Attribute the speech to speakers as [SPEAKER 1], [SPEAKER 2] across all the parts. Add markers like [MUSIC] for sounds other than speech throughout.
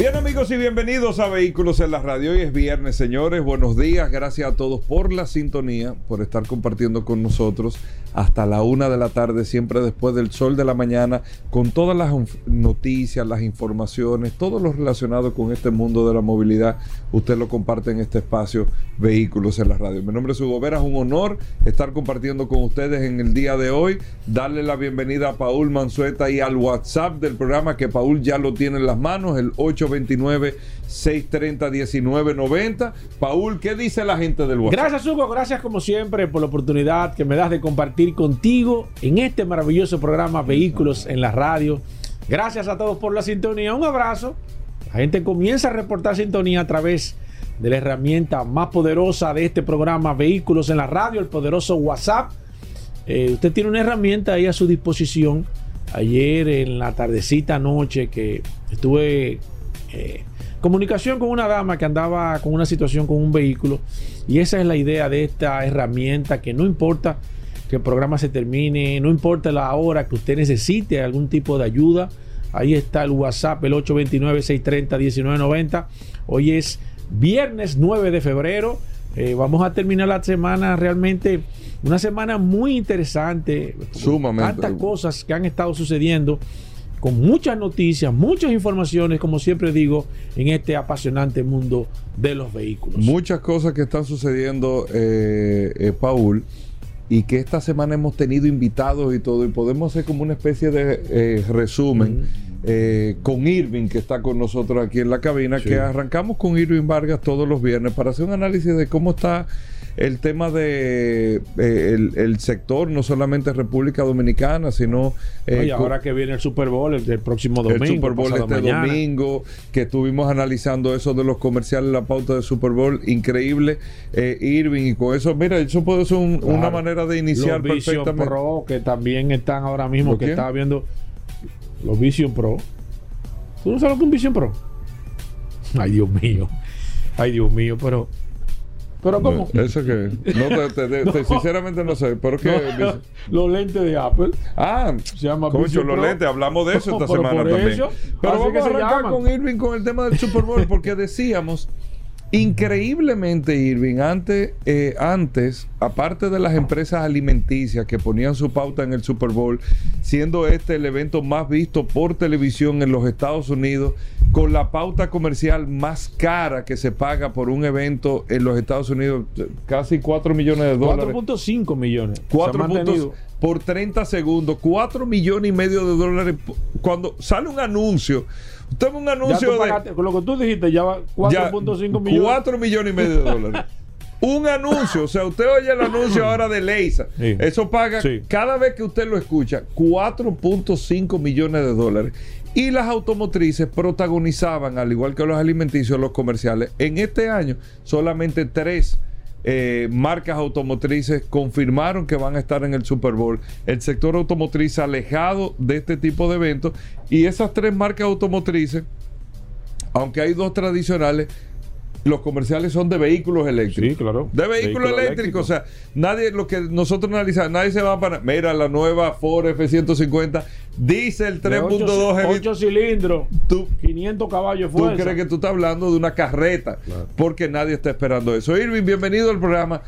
[SPEAKER 1] Bien amigos y bienvenidos a Vehículos en la Radio. Hoy es viernes, señores. Buenos días. Gracias a todos por la sintonía, por estar compartiendo con nosotros hasta la una de la tarde, siempre después del sol de la mañana, con todas las noticias, las informaciones, todo lo relacionado con este mundo de la movilidad. Usted lo comparte en este espacio Vehículos en la Radio. Mi nombre es Hugo Vera. Es un honor estar compartiendo con ustedes en el día de hoy. Darle la bienvenida a Paul Manzueta y al WhatsApp del programa que Paul ya lo tiene en las manos, el 8 829-630-1990. Paul, ¿qué dice la gente del WhatsApp?
[SPEAKER 2] Gracias, Hugo. Gracias, como siempre, por la oportunidad que me das de compartir contigo en este maravilloso programa Vehículos en la Radio. Gracias a todos por la sintonía. Un abrazo. La gente comienza a reportar sintonía a través de la herramienta más poderosa de este programa Vehículos en la Radio, el poderoso WhatsApp. Eh, usted tiene una herramienta ahí a su disposición. Ayer en la tardecita noche que estuve eh, comunicación con una dama que andaba con una situación con un vehículo. Y esa es la idea de esta herramienta que no importa que el programa se termine, no importa la hora que usted necesite algún tipo de ayuda. Ahí está el WhatsApp, el 829-630-1990. Hoy es viernes 9 de febrero. Eh, vamos a terminar la semana realmente una semana muy interesante.
[SPEAKER 1] Sumamente.
[SPEAKER 2] Tantas cosas que han estado sucediendo con muchas noticias, muchas informaciones, como siempre digo, en este apasionante mundo de los vehículos.
[SPEAKER 1] Muchas cosas que están sucediendo, eh, eh, Paul, y que esta semana hemos tenido invitados y todo, y podemos hacer como una especie de eh, resumen. con Irving, que está con nosotros aquí en la cabina, que arrancamos con Irving Vargas todos los viernes para hacer un análisis de cómo está el tema de eh, el, sector, no solamente República Dominicana, sino...
[SPEAKER 2] Eh, ahora que viene el Super Bowl, el, próximo domingo.
[SPEAKER 1] El Super Bowl este domingo, que estuvimos analizando eso de los comerciales, la pauta del Super Bowl, increíble, eh, Irving, y con eso, mira, eso puede ser una manera de iniciar
[SPEAKER 2] los Vision Pro, que también están ahora mismo, que estaba viendo los Vision Pro. ¿Tú no sabes lo que es un Vision Pro? Ay, Dios mío. Ay, Dios mío, pero ¿Pero cómo?
[SPEAKER 1] ¿Eso qué? [LAUGHS] No, te, sinceramente no sé. ¿Pero qué?
[SPEAKER 2] los lentes de Apple.
[SPEAKER 1] Ah, se llama Concho, los lentes. Hablamos de eso [LAUGHS] esta semana también. Pero vamos a arrancar con Irving con el tema del Super Bowl porque decíamos Increíblemente, Irving, antes, eh, antes, aparte de las empresas alimenticias que ponían su pauta en el Super Bowl, siendo este el evento más visto por televisión en los Estados Unidos, con la pauta comercial más cara que se paga por un evento en los Estados Unidos, casi 4 millones de dólares.
[SPEAKER 2] 4.5 millones.
[SPEAKER 1] 4 puntos por 30 segundos, 4 millones y medio de dólares. Cuando sale un anuncio Usted un anuncio
[SPEAKER 2] de. Con lo que tú dijiste, ya va 4.5 millones.
[SPEAKER 1] 4 millones y medio de dólares. [LAUGHS] un anuncio, o sea, usted oye el anuncio ahora de Leisa. Eso paga cada vez que usted lo escucha 4.5 millones de dólares. Y las automotrices protagonizaban, al igual que los alimenticios, los comerciales. En este año, solamente tres eh, marcas automotrices confirmaron que van a estar en el Super Bowl. El sector automotriz alejado de este tipo de eventos. Y esas tres marcas automotrices, aunque hay dos tradicionales, los comerciales son de vehículos eléctricos.
[SPEAKER 2] Sí, claro.
[SPEAKER 1] De vehículos eléctricos. O sea, nadie, lo que nosotros analizamos, nadie se va para. Mira, la nueva Ford F-150, diésel 3.2
[SPEAKER 2] 8 cilindros, 500 caballos
[SPEAKER 1] fuerza. Tú crees que tú estás hablando de una carreta, porque nadie está esperando eso. Irving, bienvenido al programa.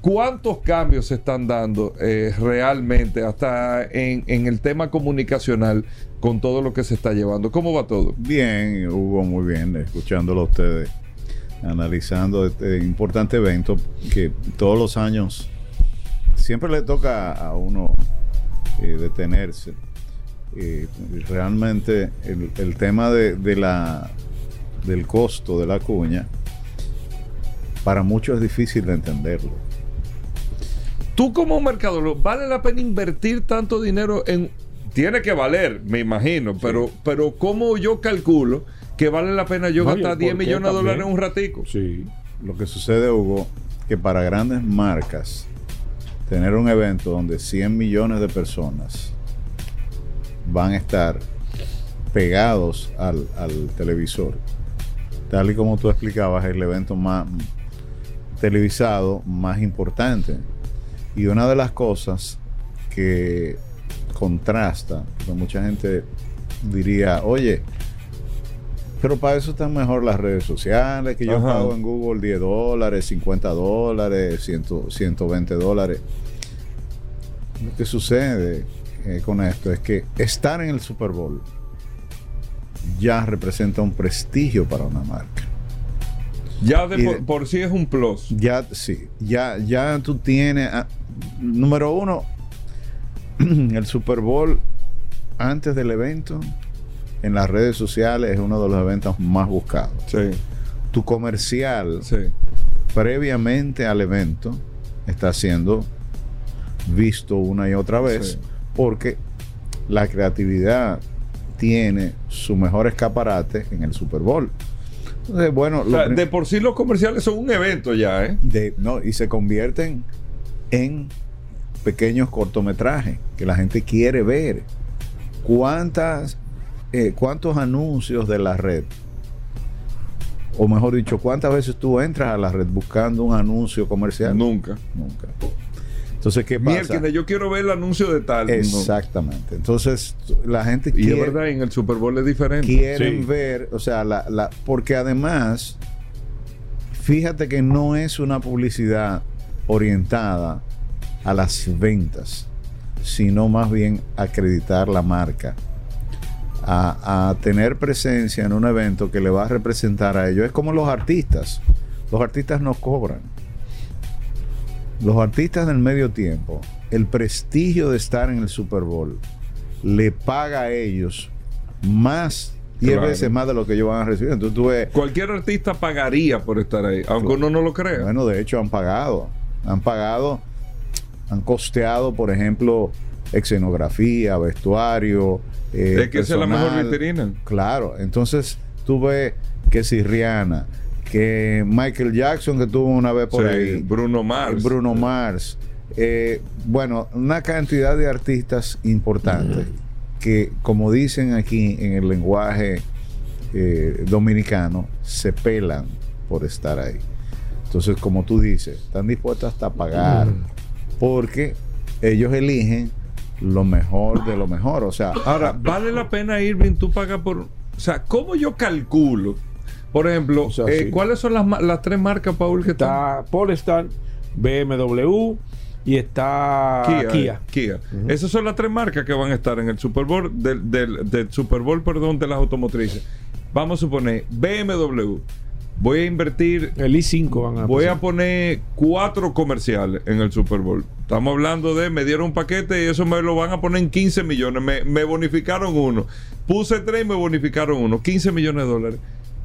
[SPEAKER 1] ¿Cuántos cambios se están dando eh, realmente hasta en, en, el tema comunicacional con todo lo que se está llevando? ¿Cómo va todo?
[SPEAKER 3] Bien, Hugo, muy bien, escuchándolo a ustedes analizando este importante evento que todos los años siempre le toca a uno eh, detenerse. Eh, realmente el, tema de, la, del costo de la cuña, para muchos es difícil de entenderlo.
[SPEAKER 1] tú como mercadólogo, ¿vale la pena invertir tanto dinero en... Tiene que valer, me imagino, pero, pero ¿cómo yo calculo que vale la pena yo gastar 10 millones de dólares en un ratico?
[SPEAKER 3] Sí. Lo que sucede, Hugo, que para grandes marcas, tener un evento donde 100 millones de personas van a estar pegados al, al televisor, tal y como tú explicabas, el evento más televisado más importante. Y una de las cosas que contrasta, porque mucha gente diría, oye, pero para eso están mejor las redes sociales, que yo
[SPEAKER 1] Ajá.
[SPEAKER 3] pago en Google 10 dólares, 50 dólares, 100, 120 dólares. Lo que sucede eh, con esto es que estar en el Super Bowl ya representa un prestigio para una marca.
[SPEAKER 1] Ya de por,
[SPEAKER 3] de-
[SPEAKER 1] por sí es un plus.
[SPEAKER 3] Ya, sí, ya, ya tú tienes, ah, número uno, [CLEARS THROAT] el Super Bowl antes del evento en las redes sociales es uno de los eventos más buscados.
[SPEAKER 1] Sí,
[SPEAKER 3] Tu comercial
[SPEAKER 1] sí.
[SPEAKER 3] previamente al evento está siendo visto una y otra vez
[SPEAKER 1] Sí.
[SPEAKER 3] Porque la creatividad tiene su mejor escaparate en el Super Bowl. Entonces, bueno,
[SPEAKER 1] O sea, de por sí los comerciales son un evento ya, ¿eh?
[SPEAKER 3] de- no, y se convierten en pequeños cortometrajes que la gente quiere ver. ¿Cuántas, eh, ¿Cuántos anuncios de la red? O mejor dicho, ¿cuántas veces tú entras a la red buscando un anuncio comercial?
[SPEAKER 1] Nunca.
[SPEAKER 3] Nunca. Entonces, ¿qué pasa?
[SPEAKER 1] Mierda, yo quiero ver el anuncio de tal. No.
[SPEAKER 3] Exactamente. Entonces, la gente
[SPEAKER 1] Y es
[SPEAKER 3] quiere,
[SPEAKER 1] verdad, en el Super Bowl es diferente.
[SPEAKER 3] quieren
[SPEAKER 2] Sí.
[SPEAKER 3] ver, o sea, la, la- porque además, fíjate que no es una publicidad orientada a las ventas, sino más bien a acreditar la marca, a, a tener presencia en un evento que le va a representar a ellos. Es como los artistas. Los artistas no cobran. Los artistas del medio tiempo, el prestigio de estar en el Super Bowl le paga a ellos más, 10
[SPEAKER 1] Claro.
[SPEAKER 3] veces más de lo que ellos van a recibir. Entonces tú ves,
[SPEAKER 1] Cualquier artista pagaría por estar ahí, aunque uno no lo crea.
[SPEAKER 3] bueno, de hecho han pagado, han pagado, han costeado, por ejemplo, escenografía, vestuario. eh,
[SPEAKER 1] es que esa es la mejor
[SPEAKER 3] personal.
[SPEAKER 1] vitrina.
[SPEAKER 3] Claro, entonces tú ves que si Rihanna, que Michael Jackson que tuvo una vez por
[SPEAKER 1] Sí,
[SPEAKER 3] ahí,
[SPEAKER 1] Bruno Mars.
[SPEAKER 3] Bruno Mars, eh, bueno, una cantidad de artistas importantes que, como dicen aquí en el lenguaje eh, dominicano, se pelan por estar ahí. Entonces, como tú dices, están dispuestos hasta a pagar porque ellos eligen lo mejor de lo mejor. O sea,
[SPEAKER 1] Ahora, ¿vale la pena, Irving, tú pagas por... O sea, ¿cómo yo calculo? Por ejemplo,
[SPEAKER 2] O sea,
[SPEAKER 1] eh,
[SPEAKER 2] sí.
[SPEAKER 1] ¿cuáles son las, tres marcas, Paul, que están?
[SPEAKER 2] Está Polestar, BMW y está
[SPEAKER 1] Kia.
[SPEAKER 2] Kia.
[SPEAKER 1] eh. Esas son las tres marcas que van a estar en el Super Bowl del, del- del Super Bowl, perdón, de las automotrices. Vamos a suponer BMW. Voy a invertir
[SPEAKER 2] El i5 van a
[SPEAKER 1] Voy a poner cuatro comerciales en el Super Bowl. Estamos hablando de, me dieron un paquete y eso me lo van a poner en 15 millones. Me, me bonificaron uno. Puse tres y me bonificaron uno. 15 millones de dólares.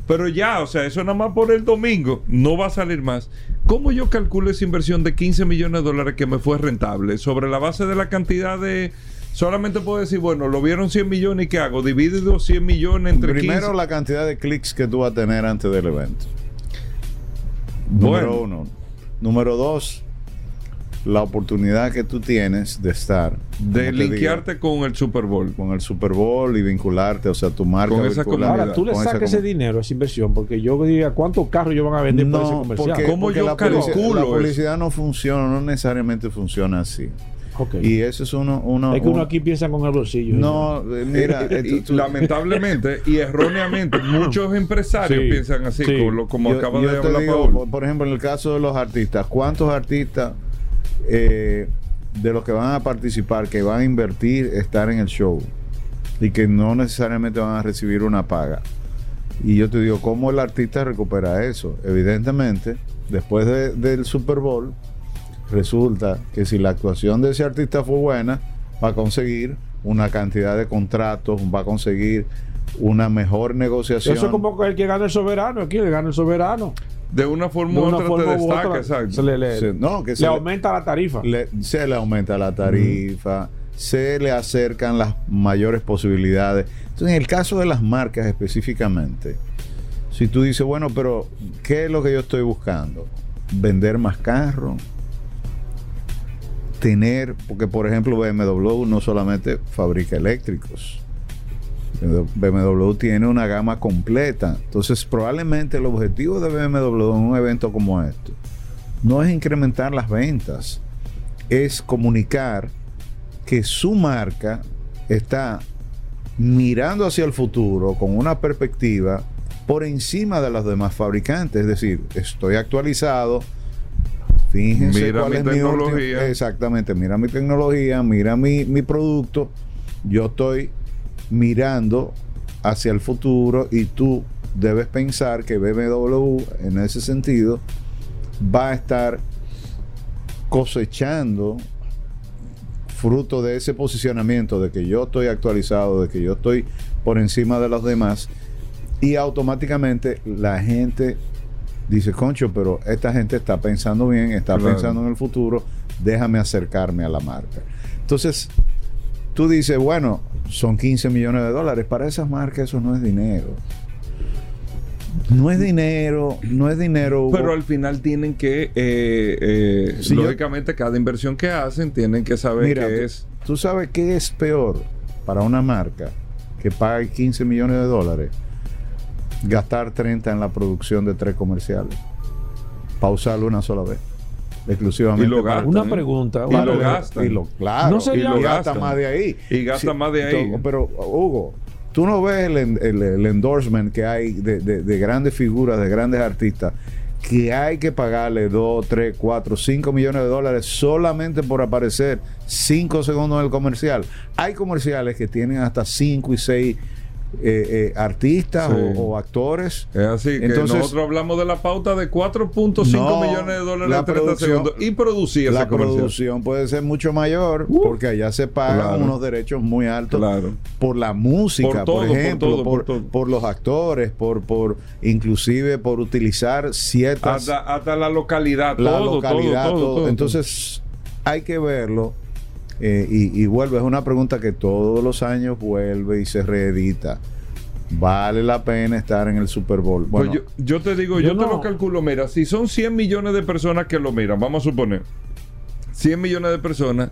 [SPEAKER 1] Pero ya, o sea, eso nada más por el domingo. No va a salir más. ¿Cómo yo calculo esa inversión de 15 millones de dólares que me fue rentable? Sobre la base de la cantidad de... Solamente puedo decir, bueno, lo vieron 100 millones y ¿qué hago? Dividido 100 millones entre
[SPEAKER 3] primero
[SPEAKER 1] 15.
[SPEAKER 3] la cantidad de clics que tú vas a tener antes del evento. Número uno. Número dos, la oportunidad que tú tienes de estar.
[SPEAKER 1] de
[SPEAKER 3] digo,
[SPEAKER 1] linkearte con el Super Bowl.
[SPEAKER 3] con el Super Bowl y vincularte, o sea, tu marca
[SPEAKER 1] Con esa.
[SPEAKER 2] Ahora, tú le sacas ese dinero, esa inversión, porque yo diría cuántos carros ellos van a vender por ese
[SPEAKER 3] No,
[SPEAKER 2] comercial.
[SPEAKER 3] porque,
[SPEAKER 1] ¿Cómo
[SPEAKER 3] porque
[SPEAKER 1] yo
[SPEAKER 3] la, publicidad,
[SPEAKER 1] calculo
[SPEAKER 3] la
[SPEAKER 1] eso?
[SPEAKER 3] publicidad no funciona, no necesariamente funciona así.
[SPEAKER 2] Ok.
[SPEAKER 3] Y eso es uno... uno
[SPEAKER 2] es que uno
[SPEAKER 3] un-
[SPEAKER 2] aquí piensa con el bolsillo.
[SPEAKER 3] No, eh, mira, [LAUGHS]
[SPEAKER 1] y
[SPEAKER 3] tú- tú-
[SPEAKER 1] lamentablemente y erróneamente [LAUGHS] muchos empresarios
[SPEAKER 2] Sí,
[SPEAKER 1] piensan así
[SPEAKER 2] sí.
[SPEAKER 1] como, como
[SPEAKER 3] yo-
[SPEAKER 1] acaba
[SPEAKER 3] yo
[SPEAKER 1] de hablar
[SPEAKER 3] digo,
[SPEAKER 1] Paul.
[SPEAKER 3] por, por ejemplo, en el caso de los artistas, ¿cuántos artistas eh, de los que van a participar, que van a invertir, estar en el show y que no necesariamente van a recibir una paga? Y yo te digo, ¿cómo el artista recupera eso? Evidentemente, después de- del Super Bowl, resulta que si la actuación de ese artista fue buena, va a conseguir una cantidad de contratos, va a conseguir una mejor negociación.
[SPEAKER 2] Eso es como el que gana el soberano, aquí le gana el soberano.
[SPEAKER 1] De una forma u otra te destaca, exacto.
[SPEAKER 2] Se le, le,
[SPEAKER 3] no, que
[SPEAKER 2] le aumenta la tarifa.
[SPEAKER 3] se le aumenta la tarifa, se le acercan las mayores posibilidades. Entonces, en el caso de las marcas específicamente, si tú dices, bueno, pero ¿qué es lo que yo estoy buscando? Vender más carros, tener, porque por ejemplo BMW no solamente fabrica eléctricos, BMW tiene una gama completa. Entonces, probablemente el objetivo de BMW en un evento como este no es incrementar las ventas, es comunicar que su marca está mirando hacia el futuro con una perspectiva por encima de los demás fabricantes. Es decir, estoy actualizado. Fíjense
[SPEAKER 1] mira cuál mi es tecnología.
[SPEAKER 3] exactamente, mira mi tecnología, mira mi, mi producto. Yo estoy mirando hacia el futuro y tú debes pensar que BMW en ese sentido va a estar cosechando fruto de ese posicionamiento de que yo estoy actualizado, de que yo estoy por encima de los demás y automáticamente la gente dice, concho, pero esta gente está pensando bien, está pensando en el futuro, déjame acercarme a la marca. Entonces, tú dices, bueno, son 15 millones de dólares. Para esas marcas eso no es dinero. No es dinero, no es dinero.
[SPEAKER 1] Pero al final tienen que, eh, eh, lógicamente, cada inversión que hacen tienen que saber qué es.
[SPEAKER 3] Tú sabes qué es peor para una marca que pague 15 millones de dólares, gastar 30 en la producción de tres comerciales, pausarlo una sola vez exclusivamente.
[SPEAKER 2] Y lo una pregunta.
[SPEAKER 1] Y lo gasta.
[SPEAKER 3] Y lo, claro,
[SPEAKER 2] no y lo
[SPEAKER 3] gasta más de ahí.
[SPEAKER 1] Y gasta más de ahí.
[SPEAKER 3] Pero, Hugo, tú no ves el, el, endorsement que hay de, de, grandes figuras, de grandes artistas, que hay que pagarle 2, 3, 4, 5 millones de dólares solamente por aparecer 5 segundos en el comercial. Hay comerciales que tienen hasta 5 y 6 eh, eh, artistas o, actores.
[SPEAKER 1] Es así, que nosotros hablamos de la pauta de 4.5 millones de dólares
[SPEAKER 3] en 30 segundos
[SPEAKER 1] y producir
[SPEAKER 3] La producción puede ser mucho mayor uh. porque allá se pagan unos derechos muy altos por la música, por, ejemplo, por, los actores, por, por inclusive por utilizar ciertas...
[SPEAKER 1] Hasta, la localidad,
[SPEAKER 3] la localidad, todo. Entonces hay que verlo eh, y, vuelve, es una pregunta que todos los años vuelve y se reedita. ¿Vale la pena estar en el Super Bowl?
[SPEAKER 1] Pues bueno, yo, te digo, yo, te lo calculo, mira, si son 100 millones de personas que lo miran, vamos a suponer, 100 millones de personas,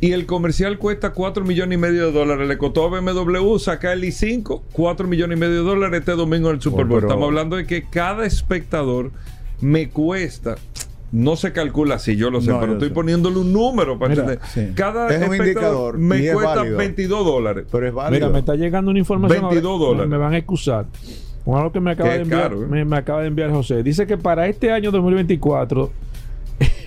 [SPEAKER 1] y el comercial cuesta 4 millones y medio de dólares, le costó a BMW sacar el i5, 4 millones y medio de dólares este domingo en el Super Bowl. Estamos hablando de que cada espectador me cuesta no se calcula así, yo lo sé, pero estoy poniéndole un número para entender. Cada
[SPEAKER 3] es un indicador
[SPEAKER 1] me cuesta 22 dólares.
[SPEAKER 3] Pero es válido.
[SPEAKER 2] Mira, me está llegando una información.
[SPEAKER 1] 22 dólares.
[SPEAKER 2] Me van a excusar. Con algo que me acaba, de enviar, ¿eh? me acaba de enviar José. Dice que para este año 2024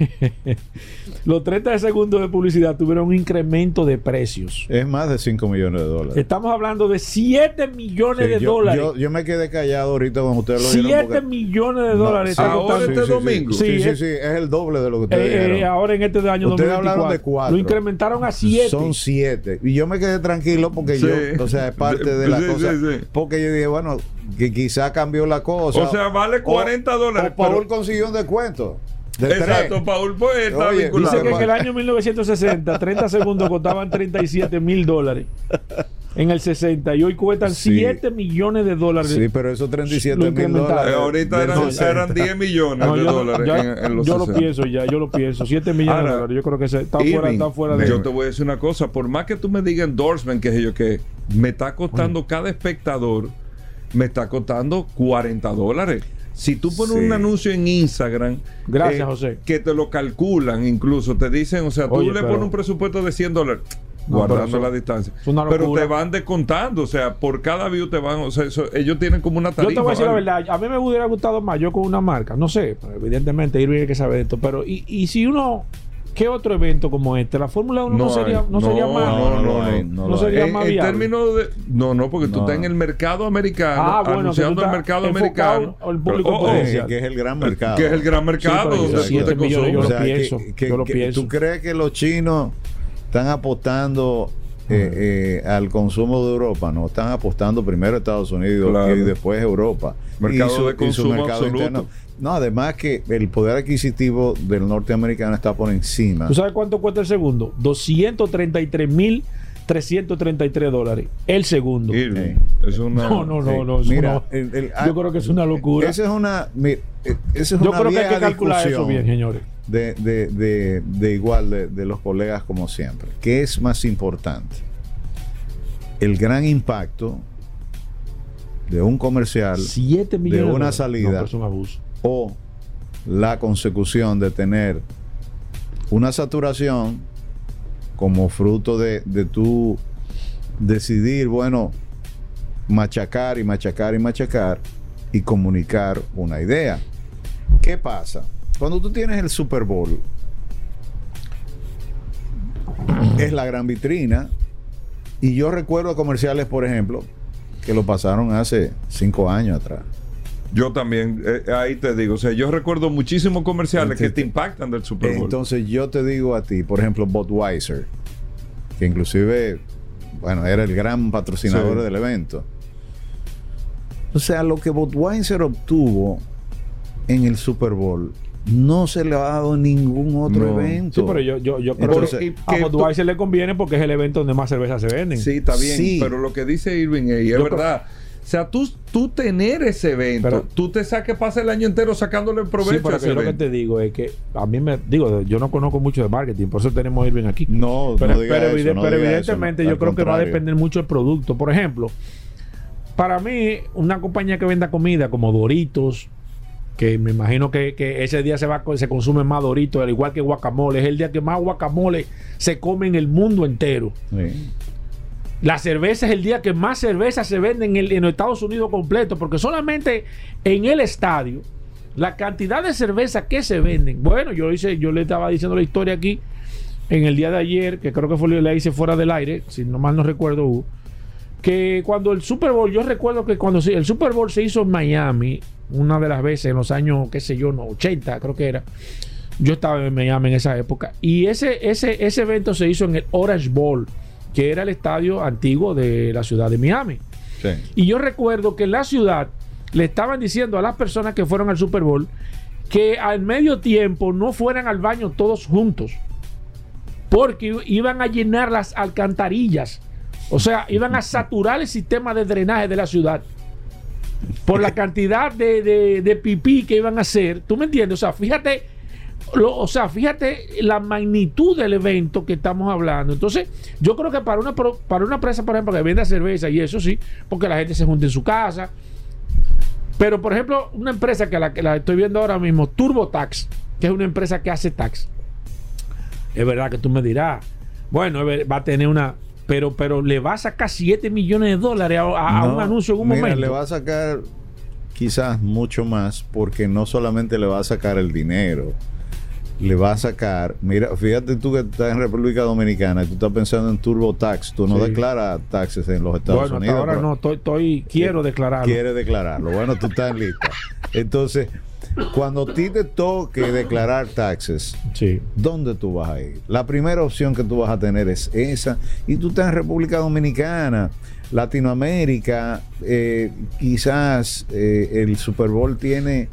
[SPEAKER 2] [LAUGHS] los 30 segundos de publicidad tuvieron un incremento de precios.
[SPEAKER 3] Es más de 5 millones de dólares.
[SPEAKER 2] Estamos hablando de 7 millones de dólares.
[SPEAKER 3] Yo, me quedé callado ahorita cuando ustedes
[SPEAKER 2] lo 7 millones de dólares.
[SPEAKER 1] ahora este domingo.
[SPEAKER 3] Sí sí, sí, es el doble de lo que ustedes eh,
[SPEAKER 2] eh ahora en este año
[SPEAKER 3] ustedes 2024. hablaron de 4.
[SPEAKER 2] Lo incrementaron a 7.
[SPEAKER 3] Son 7. Y yo me quedé tranquilo porque yo, o sea, es parte de la cosa. Porque yo dije, bueno, que quizá cambió la cosa.
[SPEAKER 1] O sea, vale 40 dólares.
[SPEAKER 3] O Paul consiguió un descuento.
[SPEAKER 1] Exacto, Paul pues está
[SPEAKER 2] Dice que en el año 1960, 30 segundos costaban 37 mil dólares. En el 60 y hoy cuestan 7 millones de dólares.
[SPEAKER 3] Sí, pero esos 37 mil dólares.
[SPEAKER 1] Ahorita eran, 10 millones de dólares. en, los
[SPEAKER 2] yo lo pienso ya, yo lo pienso. 7 millones de dólares. Yo creo que está, fuera, está fuera de.
[SPEAKER 1] Yo te voy a decir una cosa. Por más que tú me digas endorsement, que es yo que me está costando cada espectador, me está costando 40 dólares. Si tú pones un anuncio en Instagram,
[SPEAKER 2] gracias, eh, José,
[SPEAKER 1] que te lo calculan, incluso te dicen, o sea, tú le pones un presupuesto de 100 dólares. guardando la distancia. Pero te van descontando, o sea, por cada view te van, o sea, ellos tienen como una tarifa.
[SPEAKER 2] Yo te voy a decir la verdad, a mí me hubiera gustado más yo con una marca, no sé, evidentemente Irving hay que saber esto, pero y, y si uno ¿Qué otro evento como este? La Fórmula 1 no, sería, no, sería más.
[SPEAKER 3] No, no, no,
[SPEAKER 2] no sería más
[SPEAKER 1] en, términos de. No, no, porque tú estás en el mercado americano. Ah, bueno, anunciando el mercado americano.
[SPEAKER 2] El público oh,
[SPEAKER 3] que es el gran mercado.
[SPEAKER 1] Que es el gran mercado.
[SPEAKER 2] Sí, donde tú te
[SPEAKER 3] yo, lo pienso, yo lo pienso. ¿Tú crees que los chinos están apostando eh, al consumo de Europa, no están apostando primero a Estados Unidos y después Europa.
[SPEAKER 1] Mercado de consumo mercado interno.
[SPEAKER 3] No, además que el poder adquisitivo del norteamericano está por encima.
[SPEAKER 2] ¿Tú sabes cuánto cuesta el segundo? 233 mil 333 dólares. El segundo.
[SPEAKER 1] Es una,
[SPEAKER 2] no, no, no, no. Mira, yo creo que es una locura.
[SPEAKER 3] Esa es una. Mira, esa es
[SPEAKER 2] yo creo que hay que calcular eso bien, señores.
[SPEAKER 3] De, de, de, de igual de, de, los colegas como siempre. ¿Qué es más importante? El gran impacto de un comercial,
[SPEAKER 2] 7 millones
[SPEAKER 3] de una salida, o la consecución de tener una saturación como fruto de, de tu decidir, bueno, machacar y machacar y machacar y comunicar una idea. ¿Qué pasa? Cuando tú tienes el Super Bowl, es la gran vitrina. Y yo recuerdo comerciales, por ejemplo, que lo pasaron hace cinco años atrás.
[SPEAKER 1] Yo también, eh, ahí te digo, o sea, yo recuerdo muchísimos comerciales que te impactan del Super Bowl.
[SPEAKER 3] Entonces yo te digo a ti, por ejemplo, Budweiser, que inclusive, bueno, era el gran patrocinador del evento. O sea, lo que Budweiser obtuvo en el Super Bowl no se le ha dado ningún otro evento.
[SPEAKER 2] Sí, pero yo, yo, yo creo que a Budweiser le conviene porque es el evento donde más cervezas se venden.
[SPEAKER 1] Sí, está bien. Pero lo que dice Irving ahí es verdad. O sea, tú, tú tener ese evento, tú te saques, pasa el año entero sacándole el provecho. Sí,
[SPEAKER 2] pero
[SPEAKER 1] ese
[SPEAKER 2] lo que te digo es que a mí me digo, yo no conozco mucho de marketing, por eso tenemos a Irving aquí.
[SPEAKER 3] No,
[SPEAKER 2] pero,
[SPEAKER 3] no
[SPEAKER 2] pero, evidentemente yo creo que va a depender mucho del producto. Por ejemplo, para mí, una compañía que venda comida como Doritos, que me imagino que, ese día se va se consume más Doritos, al igual que guacamole, es el día que más guacamole se come en el mundo entero. Sí. La cerveza es el día que más cerveza se vende en, en Estados Unidos completo, porque solamente en el estadio, la cantidad de cerveza que se venden. Bueno, yo hice, yo le estaba diciendo la historia aquí en el día de ayer, que creo que fue la hice fuera del aire, si no mal no recuerdo, que cuando el Super Bowl, yo recuerdo que cuando el Super Bowl se hizo en Miami, una de las veces en los años, qué sé yo, no, 80 creo que era. Yo estaba en Miami en esa época. Y ese, ese, ese evento se hizo en el Orange Bowl que era el estadio antiguo de la ciudad de Miami. Y yo recuerdo que en la ciudad le estaban diciendo a las personas que fueron al Super Bowl que al medio tiempo no fueran al baño todos juntos, porque iban a llenar las alcantarillas, o sea, iban a saturar el sistema de drenaje de la ciudad por la [LAUGHS] cantidad de, de, de pipí que iban a hacer. ¿Tú me entiendes? O sea, fíjate o sea, fíjate la magnitud del evento que estamos hablando. Entonces, yo creo que para una, para una empresa, por ejemplo, que venda cerveza y eso sí, porque la gente se junta en su casa. Pero, por ejemplo, una empresa que la, que la estoy viendo ahora mismo, TurboTax, que es una empresa que hace tax. Es verdad que tú me dirás, bueno, va a tener una, pero, pero le va a sacar 7 millones de dólares a, un anuncio en un momento.
[SPEAKER 3] Le va a sacar quizás mucho más porque no solamente le va a sacar el dinero, le va a sacar, mira, fíjate tú que estás en República Dominicana y tú estás pensando en TurboTax, tú no declaras taxes en los Estados
[SPEAKER 2] bueno,
[SPEAKER 3] Unidos.
[SPEAKER 2] ahora no, estoy, quiero declararlo.
[SPEAKER 3] Quiere declararlo, bueno, tú estás lista. Entonces, cuando a ti te toque declarar taxes,
[SPEAKER 2] sí.
[SPEAKER 3] ¿dónde tú vas a ir? La primera opción que tú vas a tener es esa, y tú estás en República Dominicana. Latinoamérica, eh, quizás eh, el Super Bowl tiene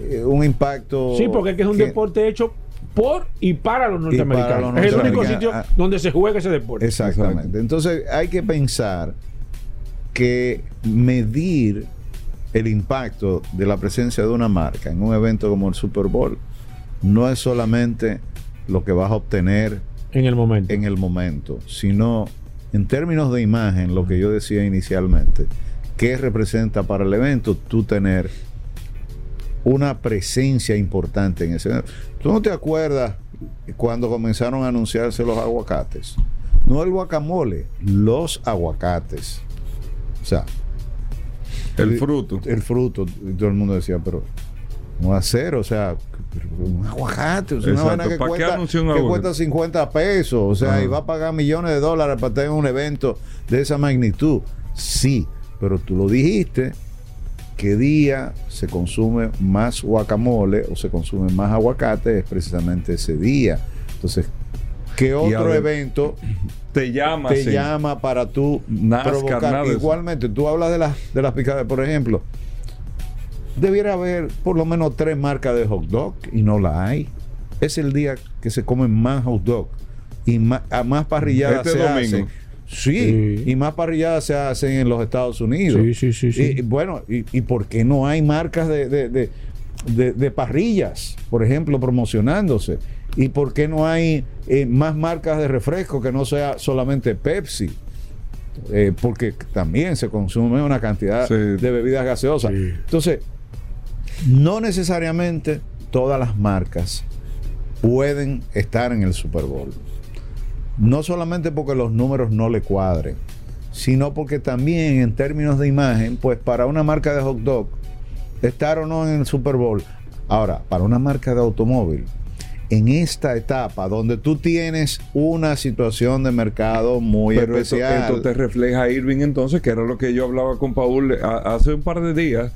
[SPEAKER 3] eh, un impacto.
[SPEAKER 2] Sí, porque es, que es un deporte hecho por y para los norteamericanos. es el único sitio ah. donde se juega ese deporte.
[SPEAKER 3] Exactamente. Entonces hay que pensar que medir el impacto de la presencia de una marca en un evento como el Super Bowl no es solamente lo que vas a obtener
[SPEAKER 2] en el momento,
[SPEAKER 3] en el momento sino en términos de imagen, lo que yo decía inicialmente, qué representa para el evento tú tener una presencia importante en ese. ¿Tú no te acuerdas cuando comenzaron a anunciarse los aguacates? No el guacamole, los aguacates. O sea,
[SPEAKER 1] el, fruto.
[SPEAKER 3] El fruto. Y todo el mundo decía, pero no hacer, o sea, un aguacate, o sea, una vaina que, cuesta, que cuesta 50 pesos, o sea, y va a pagar millones de dólares para tener un evento de esa magnitud. Sí, pero tú lo dijiste, qué día se consume más guacamole o se consume más aguacate es precisamente ese día. Entonces, ¿qué otro evento [CLEARS THROAT]
[SPEAKER 1] te llama,
[SPEAKER 3] te llama para tú provocar. Igualmente, tú hablas de las de las picadas, por ejemplo, debiera haber por lo menos tres marcas de hot dog y no la hay. Es el día que se comen más hot dog y más, más parrilladas este se hacen. Sí, y más parrilladas se hacen en los Estados Unidos.
[SPEAKER 2] Sí, sí, sí.
[SPEAKER 3] Y, bueno, y, y, por qué no hay marcas de, de, de, parrillas, por ejemplo, promocionándose? ¿Y por qué no hay eh, más marcas de refresco que no sea solamente Pepsi? Eh, porque también se consume una cantidad de bebidas gaseosas. Entonces, no necesariamente todas las marcas pueden estar en el Super Bowl. No solamente porque los números no le cuadren, sino porque también en términos de imagen, pues para una marca de hot dog, estar o no en el Super Bowl. Ahora, para una marca de automóvil, en esta etapa donde tú tienes una situación de mercado muy especial.
[SPEAKER 1] Esto, te refleja Irving entonces, que era lo que yo hablaba con Paul hace un par de días.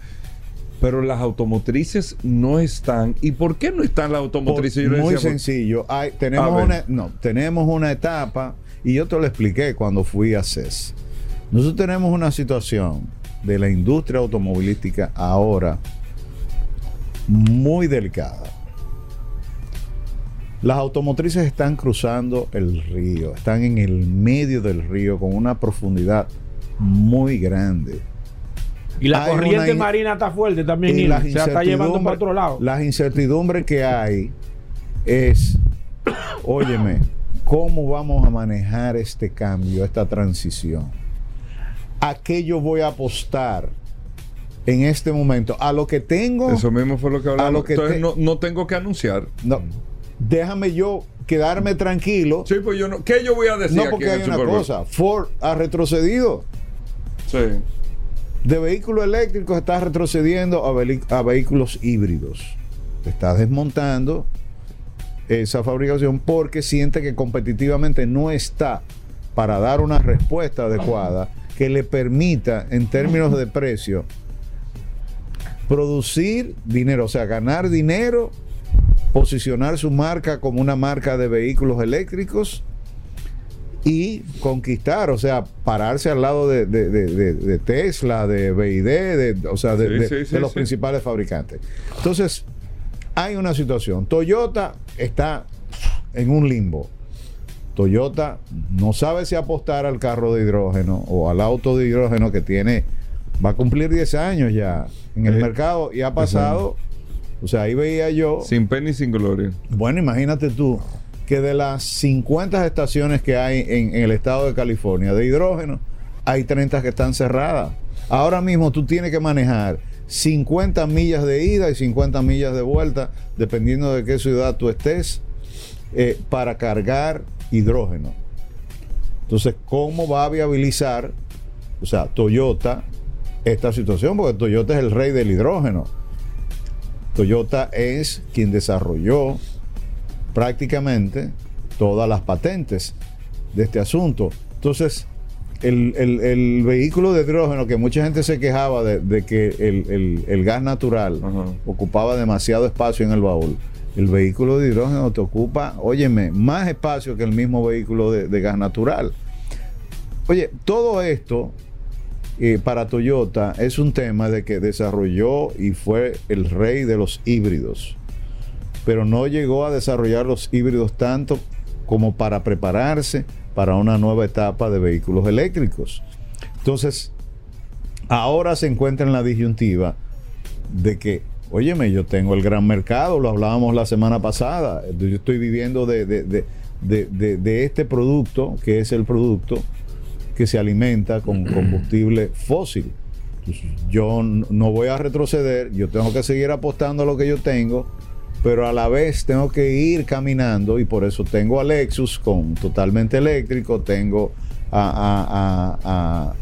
[SPEAKER 1] Pero las automotrices no están. ¿Y por qué no están las automotrices?
[SPEAKER 3] muy sencillo. Hay, tenemos, una, no, tenemos una etapa, y yo te lo expliqué cuando fui a CES. Nosotros tenemos una situación de la industria automovilística ahora muy delicada las automotrices están cruzando el río, están en el medio del río con una profundidad muy grande.
[SPEAKER 2] Y la corriente marina está fuerte también y, se está llevando para otro lado.
[SPEAKER 3] Las incertidumbres que hay es, [COUGHS] óyeme, ¿cómo vamos a manejar este cambio, esta transición? ¿A qué yo voy a apostar? en este momento. A lo que tengo.
[SPEAKER 1] Eso mismo fue lo que hablamos. Entonces no, no, tengo que anunciar.
[SPEAKER 3] No déjame yo quedarme tranquilo.
[SPEAKER 1] Sí, pues yo no. ¿Qué yo voy a decir?
[SPEAKER 3] No, porque hay una cosa. Ford ha retrocedido.
[SPEAKER 1] Sí.
[SPEAKER 3] De vehículos eléctricos está retrocediendo a, vehículos híbridos. Está desmontando esa fabricación porque siente que competitivamente no está para dar una respuesta adecuada que le permita, en términos de precio, producir dinero, o sea, ganar dinero posicionar su marca como una marca de vehículos eléctricos y conquistar, o sea, pararse al lado de, Tesla, de BID, o sea, de, los principales fabricantes. Entonces, hay una situación. Toyota está en un limbo. Toyota no sabe si apostar al carro de hidrógeno o al auto de hidrógeno que tiene, va a cumplir 10 años ya en el mercado y ha pasado o sea, ahí veía yo.
[SPEAKER 1] Sin pena y sin gloria.
[SPEAKER 3] Bueno, imagínate tú que de las 50 estaciones que hay en, el estado de California de hidrógeno, hay 30 que están cerradas. Ahora mismo tú tienes que manejar 50 millas de ida y 50 millas de vuelta, dependiendo de qué ciudad tú estés, eh, para cargar hidrógeno. Entonces, ¿cómo va a viabilizar, o sea, Toyota, esta situación? Porque Toyota es el rey del hidrógeno. Toyota es quien desarrolló prácticamente todas las patentes de este asunto. Entonces, el, vehículo de hidrógeno, que mucha gente se quejaba de, que el, gas natural ocupaba demasiado espacio en el baúl, el vehículo de hidrógeno te ocupa, óyeme, más espacio que el mismo vehículo de gas natural. Oye, todo esto para Toyota es un tema de que desarrolló y fue el rey de los híbridos, pero no llegó a desarrollar los híbridos tanto como para prepararse para una nueva etapa de vehículos eléctricos. Entonces, ahora se encuentra en la disyuntiva de que, óyeme, yo tengo el gran mercado, lo hablábamos la semana pasada, yo estoy viviendo de, de este producto, que es el producto que se alimenta con [CLEARS THROAT] combustible fósil. yo no voy a retroceder, yo tengo que seguir apostando a lo que yo tengo, pero a la vez tengo que ir caminando y por eso tengo a Lexus con totalmente eléctrico, tengo a,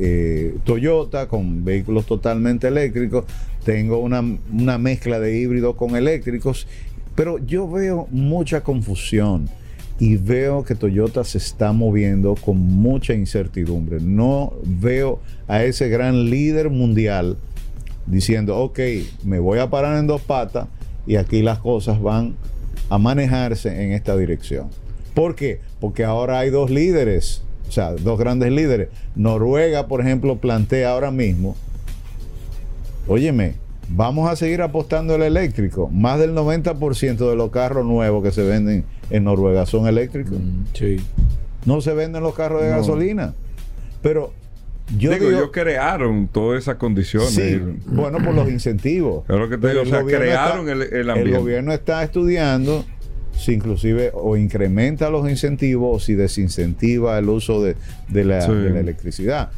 [SPEAKER 3] eh, Toyota con vehículos totalmente eléctricos, tengo una, una mezcla de híbridos con eléctricos, pero yo veo mucha confusión y veo que Toyota se está moviendo con mucha incertidumbre. No veo a ese gran líder mundial diciendo, ok, me voy a parar en dos patas y aquí las cosas van a manejarse en esta dirección. ¿Por qué? Porque ahora hay dos líderes, o sea, dos grandes líderes. Noruega, por ejemplo, plantea ahora mismo, óyeme, vamos a seguir apostando el eléctrico. Más del 90% de los carros nuevos que se venden en Noruega son eléctricos.
[SPEAKER 2] Mm, sí.
[SPEAKER 3] No se venden los carros de
[SPEAKER 1] No.
[SPEAKER 3] gasolina. Pero yo
[SPEAKER 1] digo,
[SPEAKER 3] digo-
[SPEAKER 1] ellos crearon todas esas condiciones.
[SPEAKER 3] Sí, bueno, por los incentivos.
[SPEAKER 1] Es lo que te digo, o sea, crearon el- el ambiente.
[SPEAKER 3] gobierno está estudiando si inclusive o incrementa los incentivos o si desincentiva el uso de, de la,
[SPEAKER 1] Sí.
[SPEAKER 3] de la electricidad.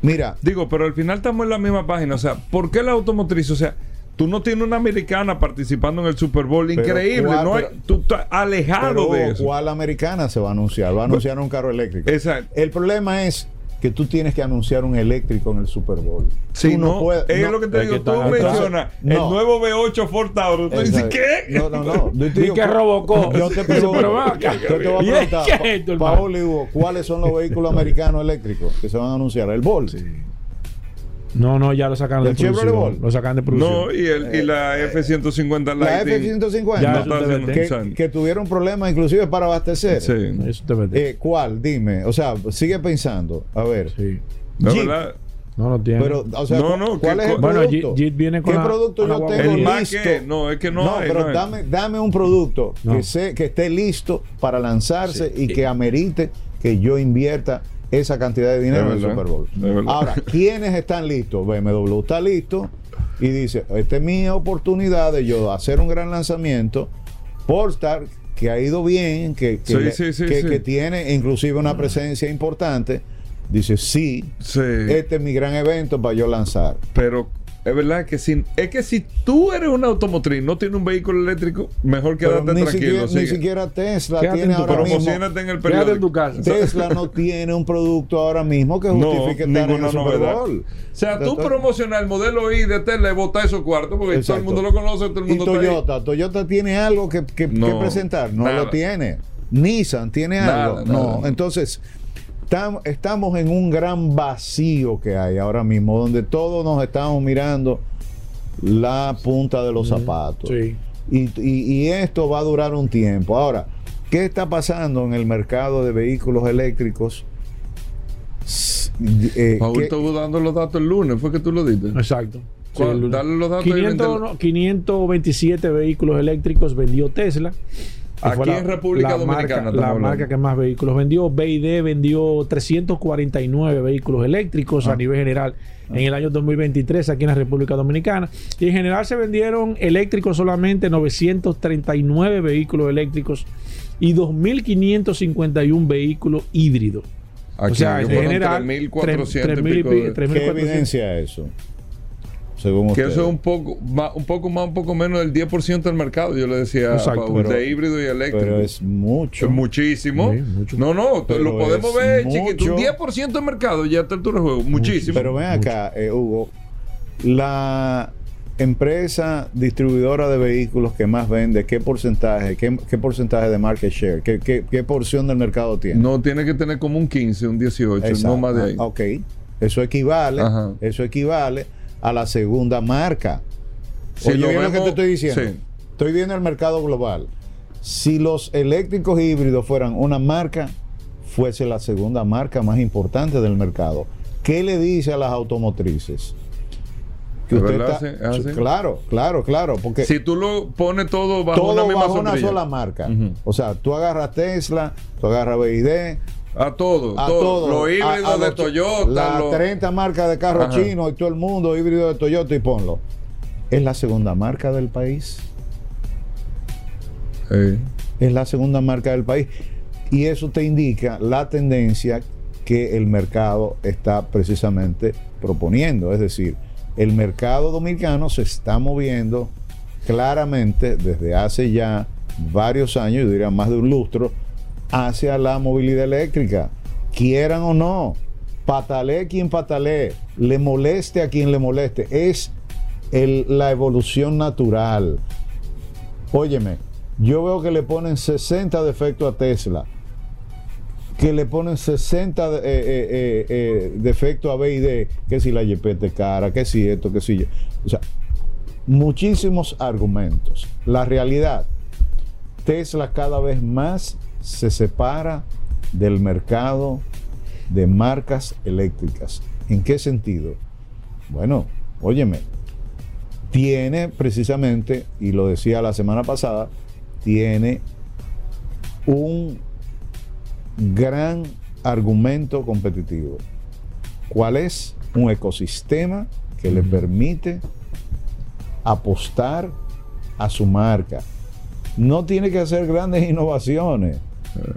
[SPEAKER 3] Mira,
[SPEAKER 1] Digo, pero al final estamos en la misma página. O sea, ¿por qué la automotriz? O sea, tú no tienes una americana participando en el Super Bowl. Increíble.
[SPEAKER 3] ¿cuál?
[SPEAKER 1] no hay- tú estás alejado
[SPEAKER 3] pero
[SPEAKER 1] de eso.
[SPEAKER 3] ¿cuál americana se va a anunciar? Va a anunciar un carro eléctrico.
[SPEAKER 1] Exacto.
[SPEAKER 3] El problema es que tú tienes que anunciar un eléctrico en el Super Bowl.
[SPEAKER 1] Sí,
[SPEAKER 3] Tú
[SPEAKER 1] no,
[SPEAKER 3] puedes-
[SPEAKER 1] es
[SPEAKER 3] no.
[SPEAKER 1] lo que te digo.
[SPEAKER 2] que
[SPEAKER 1] Tú mencionas
[SPEAKER 3] No.
[SPEAKER 1] el nuevo V8 Ford Taurus. Tú dices. ¿qué?
[SPEAKER 3] No, no, no. Yo te
[SPEAKER 2] Di
[SPEAKER 3] digo,
[SPEAKER 2] que Robocop.
[SPEAKER 3] Yo te [LAUGHS] pregunto, yo te voy
[SPEAKER 2] ¿Y
[SPEAKER 3] a preguntar,
[SPEAKER 2] qué es esto,
[SPEAKER 3] Pa-
[SPEAKER 2] hermano?
[SPEAKER 3] Paul y Hugo, ¿cuáles son los vehículos americanos eléctricos que se van a anunciar? El Volt.
[SPEAKER 2] No, no, ya lo sacaron de
[SPEAKER 3] ¿El Chevrolet
[SPEAKER 2] producción. Lo sacan de producción.
[SPEAKER 1] No, y, el, y la F-150
[SPEAKER 3] Eh, La
[SPEAKER 1] Lightning.
[SPEAKER 3] F-150.
[SPEAKER 2] Ya,
[SPEAKER 1] no
[SPEAKER 3] que, que tuvieron problemas inclusive para abastecer.
[SPEAKER 1] Sí.
[SPEAKER 2] Eso te.
[SPEAKER 3] Eh, ¿Cuál? Dime. O sea, sigue pensando. A ver.
[SPEAKER 2] sí.
[SPEAKER 1] De
[SPEAKER 3] Jeep.
[SPEAKER 1] verdad.
[SPEAKER 2] No lo tiene.
[SPEAKER 3] Pero, o sea,
[SPEAKER 1] No,
[SPEAKER 3] ¿cu-
[SPEAKER 1] no,
[SPEAKER 3] ¿cuál es el
[SPEAKER 2] Bueno,
[SPEAKER 3] producto?
[SPEAKER 2] Jeep- viene con
[SPEAKER 3] ¿Qué
[SPEAKER 2] la-
[SPEAKER 3] producto
[SPEAKER 2] con la
[SPEAKER 3] yo tengo
[SPEAKER 1] El
[SPEAKER 3] listo?
[SPEAKER 1] que- no, es que no hay,
[SPEAKER 3] pero
[SPEAKER 1] no hay.
[SPEAKER 3] dame, dame un producto
[SPEAKER 2] No.
[SPEAKER 3] que, sé, que esté listo para lanzarse y que amerite que yo invierta esa cantidad de dinero en el Super Bowl. Ahora, ¿quiénes están listos? BMW está listo y dice, esta es mi oportunidad de yo hacer un gran lanzamiento. Polestar, que ha ido bien, que, que,
[SPEAKER 1] Sí,
[SPEAKER 3] le-
[SPEAKER 1] sí, sí,
[SPEAKER 3] que-
[SPEAKER 1] sí.
[SPEAKER 3] que tiene inclusive una presencia importante, dice, Sí. este es mi gran evento para yo lanzar.
[SPEAKER 1] Pero es verdad que si, es que si tú eres una automotriz, no tienes un vehículo eléctrico, mejor quédate
[SPEAKER 3] ni,
[SPEAKER 1] tranquilo.
[SPEAKER 3] siquiera, ni siquiera Tesla
[SPEAKER 2] Quédate
[SPEAKER 3] tiene
[SPEAKER 2] en tu
[SPEAKER 3] ahora mismo.
[SPEAKER 1] Promocionate en el
[SPEAKER 2] Quédate en tu
[SPEAKER 1] periódico.
[SPEAKER 2] casa.
[SPEAKER 3] Tesla no tiene un producto ahora mismo que
[SPEAKER 1] No,
[SPEAKER 3] justifique estar en el Super
[SPEAKER 1] novedad.
[SPEAKER 3] Bowl.
[SPEAKER 1] O sea, tú promocionas el modelo I de Tesla y botas esos cuartos porque todo el mundo lo conoce, todo el
[SPEAKER 3] Y
[SPEAKER 1] mundo está ahí.
[SPEAKER 3] Toyota, Toyota tiene algo que, que-
[SPEAKER 1] No,
[SPEAKER 3] que presentar, no
[SPEAKER 1] nada.
[SPEAKER 3] lo tiene. Nissan tiene
[SPEAKER 1] Nada,
[SPEAKER 3] algo,
[SPEAKER 1] nada.
[SPEAKER 3] no. Entonces, tam- estamos en un gran vacío que hay ahora mismo, donde todos nos estamos mirando la punta de los zapatos.
[SPEAKER 2] Sí.
[SPEAKER 3] Y, y- y esto va a durar un tiempo. Ahora, ¿qué está pasando en el mercado de vehículos eléctricos? Eh,
[SPEAKER 1] Paul
[SPEAKER 3] ¿qué-
[SPEAKER 1] estuvo dando los datos el lunes, fue que tú lo diste.
[SPEAKER 2] Exacto. El-
[SPEAKER 1] Dale los datos y
[SPEAKER 2] 500
[SPEAKER 1] vente-
[SPEAKER 2] no, 527 vehículos eléctricos vendió Tesla.
[SPEAKER 1] Aquí en República Dominicana
[SPEAKER 2] Marca,
[SPEAKER 1] estamos
[SPEAKER 2] la
[SPEAKER 1] hablando.
[SPEAKER 2] marca que más vehículos vendió. BID vendió 349 vehículos eléctricos
[SPEAKER 1] Ah.
[SPEAKER 2] a nivel general en el año 2023 aquí en la República Dominicana. Y en general se vendieron eléctricos solamente 939 vehículos eléctricos y 2.551 vehículos híbridos.
[SPEAKER 1] Aquí
[SPEAKER 2] o sea, en general,
[SPEAKER 1] 3.400 y
[SPEAKER 2] 3.000 y
[SPEAKER 1] pico
[SPEAKER 2] pi-
[SPEAKER 1] de-
[SPEAKER 2] 3.400.
[SPEAKER 3] ¿Qué evidencia eso? Según
[SPEAKER 1] Que
[SPEAKER 3] ustedes.
[SPEAKER 1] eso es un poco más, un poco más, un poco menos del 10% del mercado, yo le decía a
[SPEAKER 2] Exacto.
[SPEAKER 1] Paul,
[SPEAKER 3] Pero-
[SPEAKER 1] de híbrido y eléctrico.
[SPEAKER 3] Pero es mucho.
[SPEAKER 1] Es muchísimo.
[SPEAKER 2] Sí, mucho.
[SPEAKER 1] No, no, lo podemos ver, chiquito. Un
[SPEAKER 3] mucho.
[SPEAKER 1] 10% del mercado ya está altura de juego. Muchísimo.
[SPEAKER 3] Pero ven acá, eh, Hugo. La empresa distribuidora de vehículos que más vende, ¿qué porcentaje? ¿Qué, qué porcentaje de market share? ¿Qué, qué, qué porción del mercado tiene?
[SPEAKER 1] no tiene que tener como un 15, un 18,
[SPEAKER 3] Exacto.
[SPEAKER 1] no más de ahí.
[SPEAKER 3] Ah, Ok. Eso equivale,
[SPEAKER 1] Ajá.
[SPEAKER 3] eso equivale a la segunda marca.
[SPEAKER 1] Si
[SPEAKER 3] Oye,
[SPEAKER 1] lo
[SPEAKER 3] que te estoy diciendo.
[SPEAKER 1] sí.
[SPEAKER 3] Estoy viendo el mercado global. Si los eléctricos híbridos fueran una marca, fuese la segunda marca más importante del mercado. ¿Qué le dice a las automotrices? Que
[SPEAKER 1] ¿De
[SPEAKER 3] usted
[SPEAKER 1] verdad
[SPEAKER 3] está-
[SPEAKER 1] así?
[SPEAKER 3] Claro, claro, claro, porque
[SPEAKER 1] Si tú lo pones todo bajo
[SPEAKER 3] todo
[SPEAKER 1] una misma
[SPEAKER 3] bajo una sola marca. O sea, tú agarras Tesla, tú agarras BID,
[SPEAKER 1] A todo,
[SPEAKER 3] a
[SPEAKER 1] todo.
[SPEAKER 3] todo.
[SPEAKER 1] Los híbridos
[SPEAKER 3] a
[SPEAKER 1] de Toyota.
[SPEAKER 3] Las
[SPEAKER 1] los-
[SPEAKER 3] 30 marcas de carros
[SPEAKER 1] Ajá.
[SPEAKER 3] chinos y todo el mundo híbrido de Toyota y ponlo. Es la segunda marca del país.
[SPEAKER 1] Sí.
[SPEAKER 3] Es la segunda marca del país. Y eso te indica la tendencia que el mercado está precisamente proponiendo. Es decir, el mercado dominicano se está moviendo claramente desde hace ya varios años, yo diría más de un lustro, hacia la movilidad eléctrica. Quieran o no, patalee quien patalee, le moleste a quien le moleste. Es la evolución natural. Óyeme, yo veo que le ponen 60 defectos a Tesla, que le ponen 60 de- eh, eh, eh, defectos a BID, que si la YPT cara, que si esto, que si yo. O sea, muchísimos argumentos. La realidad, Tesla cada vez más se separa del mercado de marcas eléctricas. ¿En qué sentido? Bueno, óyeme, tiene precisamente, y lo decía la semana pasada, tiene un gran argumento competitivo. ¿Cuál es? Un ecosistema que le permite apostar a su marca. No tiene que hacer grandes innovaciones,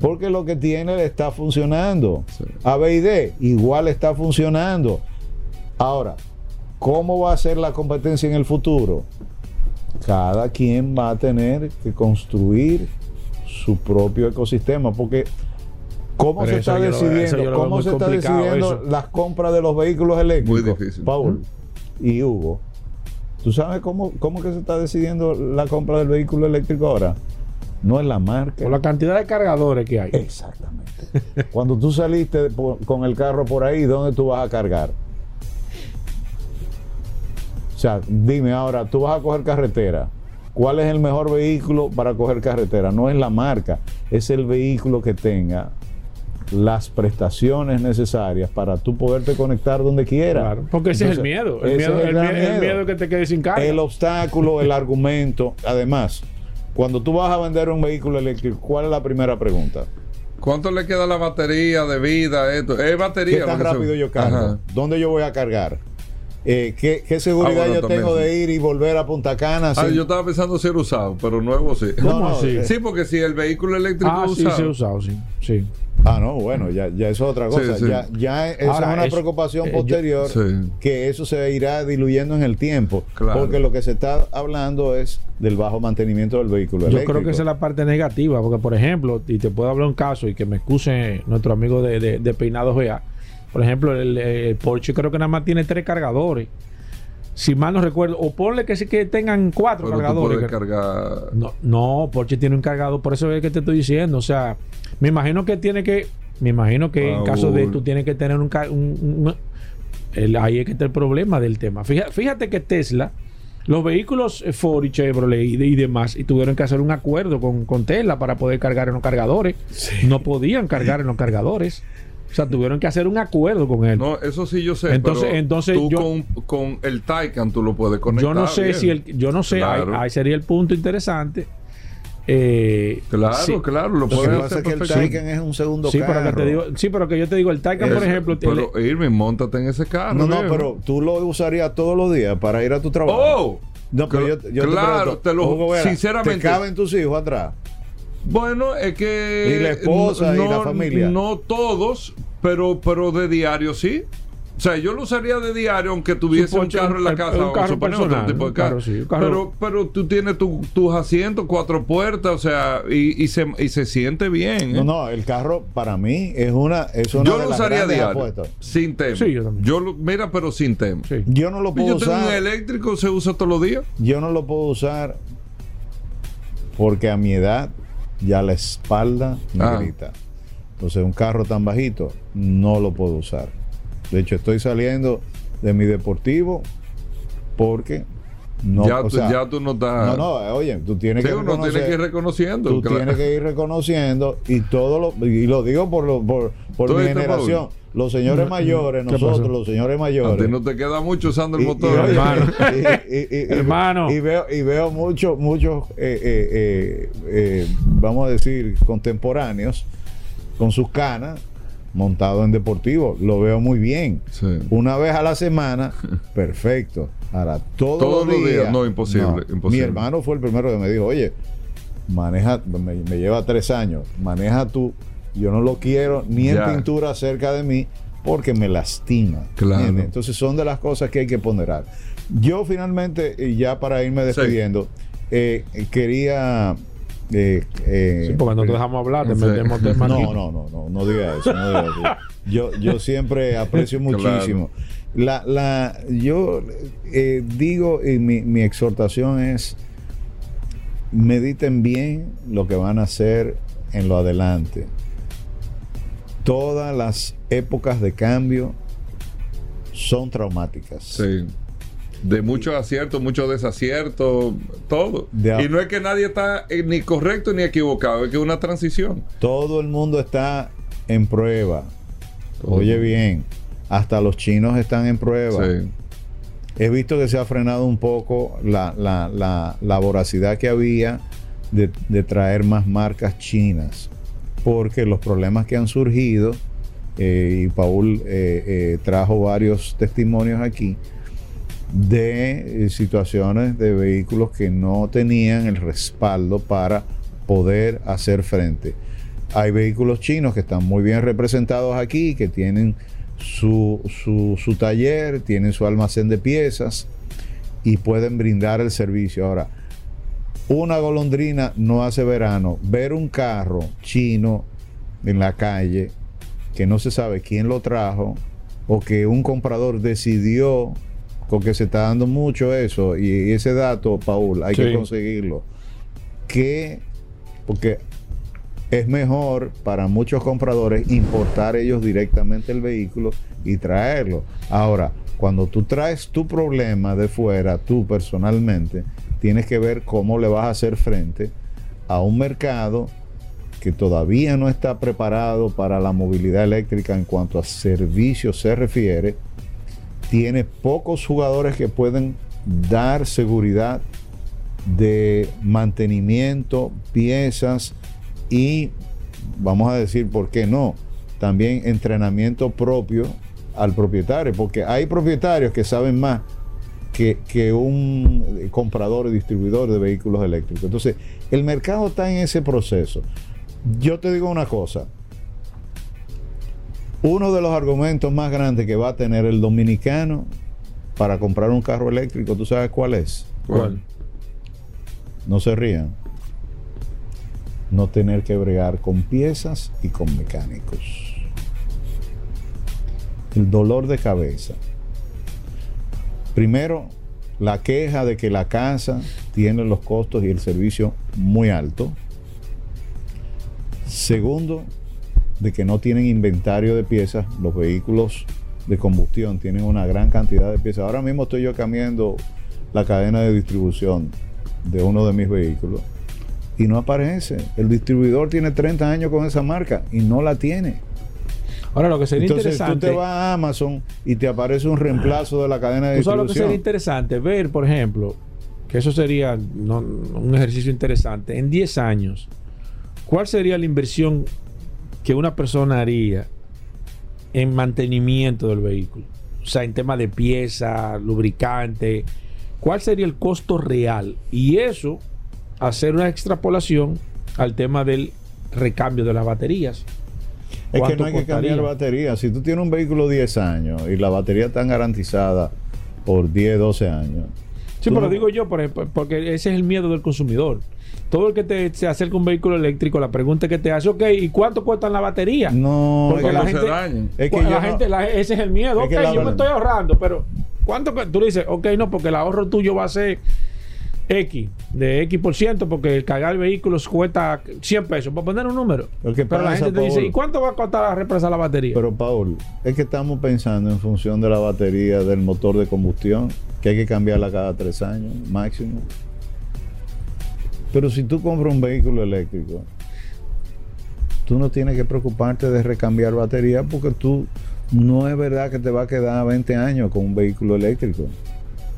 [SPEAKER 3] porque lo que tiene le está funcionando. A BID igual está funcionando. Ahora, ¿cómo va a ser la competencia en el futuro? Cada quien va a tener que construir su propio ecosistema, porque ¿cómo se está decidiendo, cómo se está decidiendo las compras de los vehículos eléctricos?
[SPEAKER 1] Muy difícil.
[SPEAKER 3] Paul y Hugo. ¿Tú sabes cómo, cómo que se está decidiendo la compra del vehículo eléctrico ahora? No es la marca.
[SPEAKER 2] Por la cantidad de cargadores que hay.
[SPEAKER 3] Exactamente. [LAUGHS] Cuando tú saliste con el carro por ahí, ¿dónde tú vas a cargar? O sea, dime ahora, tú vas a coger carretera. ¿Cuál es el mejor vehículo para coger carretera? No es la marca, es el vehículo que tenga las prestaciones necesarias para tú poderte conectar donde quieras. Claro,
[SPEAKER 2] porque ese es el miedo. El miedo, el, el miedo que te quedes sin carga.
[SPEAKER 3] El obstáculo, el argumento. Además, cuando tú vas a vender un vehículo eléctrico, ¿cuál es la primera pregunta?
[SPEAKER 1] ¿Cuánto le queda la batería de vida? Esto? ¿Es batería?
[SPEAKER 3] ¿Qué tan rápido yo cargo? ¿Dónde yo voy a cargar? Eh, ¿qué, seguridad ah, yo tengo de ir y volver a Punta Cana?
[SPEAKER 1] Ah, yo estaba pensando ser usado, pero nuevo sí.
[SPEAKER 2] ¿Cómo así?
[SPEAKER 1] Eh, sí, porque si el vehículo eléctrico
[SPEAKER 2] ah,
[SPEAKER 1] es usado.
[SPEAKER 2] Sí, sí, usado, sí. sí.
[SPEAKER 3] Ah, no, bueno, ya, ya eso es otra cosa. Ya, ya es una preocupación eh, posterior que eso se irá diluyendo en el tiempo. Porque lo que se está hablando es del bajo mantenimiento del vehículo
[SPEAKER 2] Yo creo que esa es la parte negativa, porque por ejemplo, y te puedo hablar un caso y que me excuse nuestro amigo de, de, de Peinados GA por ejemplo, el, Porsche creo que nada más tiene tres cargadores. Si mal no recuerdo, o ponle que, que tengan cuatro cargadores.
[SPEAKER 1] cargar...
[SPEAKER 2] No, no, Porsche tiene un cargador, por eso es que te estoy diciendo. O sea, me imagino que tiene que, me imagino que en caso de tú tienes que tener un, un, ahí es que está el problema del tema. Fíjate, que Tesla, los vehículos Ford y Chevrolet y, demás, y tuvieron que hacer un acuerdo con, con Tesla para poder cargar en los cargadores. No podían cargar en los cargadores. O sea, tuvieron que hacer un acuerdo con él.
[SPEAKER 1] No, eso sí yo sé.
[SPEAKER 2] Entonces, entonces
[SPEAKER 1] tú con, con, el Taycan tú lo puedes conectar.
[SPEAKER 2] Yo no sé si el, yo no sé, ahí, sería el punto interesante. Eh,
[SPEAKER 1] claro, claro, lo puedes
[SPEAKER 3] hacer. que el Taycan es un segundo
[SPEAKER 2] sí,
[SPEAKER 3] carro.
[SPEAKER 2] Pero que te digo, sí, pero que yo te digo, el Taycan, por ejemplo.
[SPEAKER 1] Pero Irving, montate en ese carro.
[SPEAKER 3] No, no, pero tú lo usarías todos los días para ir a tu trabajo.
[SPEAKER 1] ¡Oh!
[SPEAKER 3] No, pero yo, yo
[SPEAKER 1] claro, te, lo, sinceramente.
[SPEAKER 3] ¿Te caben tus hijos atrás?
[SPEAKER 1] Bueno, es que.
[SPEAKER 3] Y la esposa
[SPEAKER 1] no,
[SPEAKER 3] y la familia.
[SPEAKER 1] No todos, pero, pero de diario sí. O sea, yo lo usaría de diario aunque tuviese un carro en la casa
[SPEAKER 2] un carro personal, tipo de carro.
[SPEAKER 1] Pero, pero tú tienes tus asientos, cuatro puertas, o sea, y, y, se, y se siente bien.
[SPEAKER 3] ¿eh? No, no, el carro para mí es una. Es una
[SPEAKER 1] yo lo usaría diario. Sin tema.
[SPEAKER 2] Sí, yo también.
[SPEAKER 1] Yo lo, mira, pero sin tema.
[SPEAKER 3] Yo no lo puedo
[SPEAKER 1] yo
[SPEAKER 3] usar.
[SPEAKER 1] Tengo un eléctrico, se usa todos los días.
[SPEAKER 3] Yo no lo puedo usar porque a mi edad ya la espalda me ah. grita. Entonces, un carro tan bajito no lo puedo usar. De hecho, estoy saliendo de mi deportivo porque no,
[SPEAKER 1] ya, tú, ya tú no estás.
[SPEAKER 3] No, no, oye, tú tienes que
[SPEAKER 1] uno tiene que ir reconociendo.
[SPEAKER 3] Tú tienes que ir reconociendo y todo lo. Y lo digo por, lo, por, por mi generación. Los señores mayores, nosotros, los señores mayores.
[SPEAKER 1] A ti no te queda mucho usando el motor,
[SPEAKER 2] hermano.
[SPEAKER 3] Y,
[SPEAKER 2] hermano.
[SPEAKER 3] Y veo, y veo muchos, muchos, eh, eh, eh, vamos a decir, contemporáneos con sus canas, montado en deportivo. Lo veo muy bien. Una vez a la semana, [LAUGHS] perfecto. Ahora, todos, los días,
[SPEAKER 1] no, imposible, Mi
[SPEAKER 3] hermano fue el primero que me dijo, oye, maneja, me, lleva tres años, maneja tú. Yo no lo quiero ni en pintura cerca de mí porque me lastima.
[SPEAKER 1] Claro.
[SPEAKER 3] Entonces son de las cosas que hay que ponderar. Yo finalmente, y ya para irme despidiendo, eh, quería
[SPEAKER 2] eh, eh, sí, porque no te dejamos hablar, te metemos [LAUGHS]
[SPEAKER 3] No, no, no, no, no diga eso. No diga eso. Yo, yo siempre [LAUGHS] aprecio muchísimo. La, la, yo eh, digo, y mi, mi exhortación es, mediten bien lo que van a hacer en lo adelante. Todas las épocas de cambio son traumáticas.
[SPEAKER 1] Sí. De muchos aciertos, muchos desaciertos, todo. y no es que nadie está eh, ni correcto ni equivocado, es que es una transición.
[SPEAKER 3] Todo el mundo está en prueba. Oye bien, hasta los chinos están en prueba. He visto que se ha frenado un poco la, la, voracidad que había de, traer más marcas chinas, porque los problemas que han surgido, eh, y Paul eh, trajo varios testimonios aquí, de eh, situaciones de vehículos que no tenían el respaldo para poder hacer frente. Hay vehículos chinos que están muy bien representados aquí, que tienen su, su, taller, tienen su almacén de piezas y pueden brindar el servicio. Ahora, una golondrina no hace verano. Ver un carro chino en la calle que no se sabe quién lo trajo o que un comprador decidió porque se está dando mucho eso y ese dato, Paul, hay que conseguirlo. Que, porque es mejor para muchos compradores importar ellos directamente el vehículo y traerlo. Ahora, cuando tú traes tu problema de fuera, tú personalmente, tienes que ver cómo le vas a hacer frente a un mercado que todavía no está preparado para la movilidad eléctrica en cuanto a servicios se refiere tiene pocos jugadores que pueden dar seguridad de mantenimiento, piezas y, vamos a decir, ¿por qué no? También entrenamiento propio al propietario, porque hay propietarios que saben más que, un comprador y distribuidor de vehículos eléctricos. Entonces, el mercado está en ese proceso. Yo te digo una cosa, uno de los argumentos más grandes que va a tener el dominicano para comprar un carro eléctrico, ¿tú sabes cuál es?
[SPEAKER 1] ¿Cuál?
[SPEAKER 3] No se rían. No tener que bregar con piezas y con mecánicos. El dolor de cabeza. Primero, la queja de que la casa tiene los costos y el servicio muy alto. Segundo, de que no tienen inventario de piezas. Los vehículos de combustión tienen una gran cantidad de piezas. Ahora mismo estoy yo cambiando la cadena de distribución de uno de mis vehículos y no aparece. El distribuidor tiene 30 años con esa marca y no la tiene.
[SPEAKER 2] Ahora lo que sería
[SPEAKER 3] Entonces,
[SPEAKER 2] interesante.
[SPEAKER 3] Tú te vas a Amazon y te aparece un reemplazo de la cadena de distribución.
[SPEAKER 2] lo que sería interesante? Ver, por ejemplo, que eso sería un ejercicio interesante. En 10 años, ¿cuál sería la inversión que una persona haría en mantenimiento del vehículo? O sea, en tema de pieza, lubricante, ¿cuál sería el costo real? Y eso, hacer una extrapolación al tema del recambio de las baterías.
[SPEAKER 3] Es que no hay que cambiar baterías. Si tú tienes un vehículo 10 años y la batería está garantizada por 10, 12 años.
[SPEAKER 2] Sí, pero lo digo yo, porque ese es el miedo del consumidor todo el que te, se acerca un vehículo eléctrico, la pregunta que te hace, ok, ¿y cuánto cuesta la batería?
[SPEAKER 3] No,
[SPEAKER 2] porque la, gente, es que la gente, ese es el miedo. ok, yo me estoy ahorrando, pero ¿cuánto? Tú le dices, ok, no, porque el ahorro tuyo va a ser X, de X por ciento, porque cargar vehículos cuesta 100 pesos, para poner un número. pero la gente te dice, ¿y cuánto va a costar reemplazar la batería?
[SPEAKER 3] Pero, Paul, es que estamos pensando en función de la batería del motor de combustión, que hay que cambiarla cada tres años máximo. Pero si tú compras un vehículo eléctrico, tú no tienes que preocuparte de recambiar batería porque tú no es verdad que te va a quedar 20 años con un vehículo eléctrico.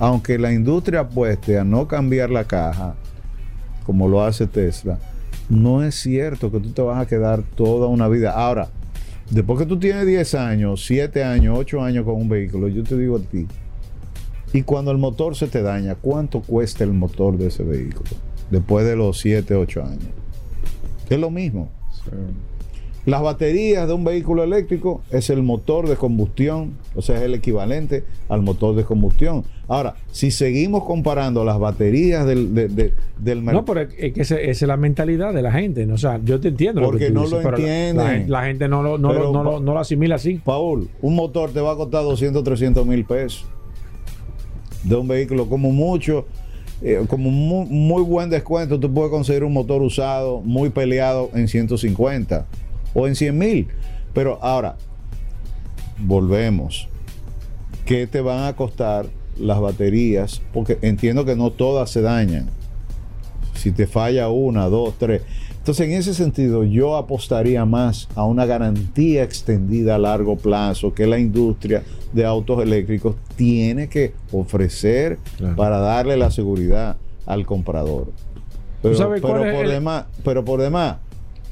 [SPEAKER 3] Aunque la industria apueste a no cambiar la caja, como lo hace Tesla, no es cierto que tú te vas a quedar toda una vida. Ahora, después que tú tienes 10 años, 7 años, 8 años con un vehículo, yo te digo a ti, y cuando el motor se te daña, ¿cuánto cuesta el motor de ese vehículo? después de los 7, 8 años. Es lo mismo. Las baterías de un vehículo eléctrico es el motor de combustión, o sea, es el equivalente al motor de combustión. Ahora, si seguimos comparando las baterías del, mercado.
[SPEAKER 2] No, pero es que esa, es la mentalidad de la gente. O sea, yo te entiendo.
[SPEAKER 3] Porque no lo entienden.
[SPEAKER 2] La, gente no lo, no, lo, no lo asimila así.
[SPEAKER 3] Paul, un motor te va a costar 200, 300 mil pesos. De un vehículo, como mucho, eh, como muy, muy, buen descuento, tú puedes conseguir un motor usado muy peleado en 150 o en 100 mil. Pero ahora, volvemos. ¿Qué te van a costar las baterías, porque entiendo que no todas se dañan. Si te falla una, dos, tres. Entonces, en ese sentido, yo apostaría más a una garantía extendida a largo plazo que la industria de autos eléctricos tiene que ofrecer para darle la seguridad al comprador. Pero, por demás, pero por demás,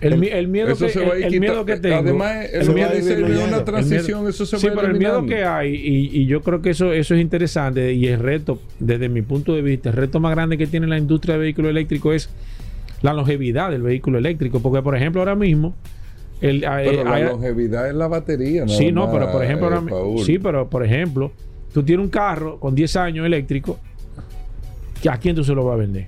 [SPEAKER 2] el, miedo, que, el, miedo que tengo.
[SPEAKER 1] Además, el miedo de una transición, eso se
[SPEAKER 2] sí, pero el miedo que hay, y, yo creo que eso, eso es interesante, y el reto, desde mi punto de vista, el reto más grande que tiene la industria de vehículos eléctricos es la longevidad del vehículo eléctrico. Porque, por ejemplo, ahora mismo.
[SPEAKER 1] El, pero la longevidad es la batería,
[SPEAKER 2] ¿no? Sí, no, pero por ejemplo, eh, sí, pero por ejemplo, tú tienes un carro con 10 años eléctrico, ¿a quién tú se lo vas a vender?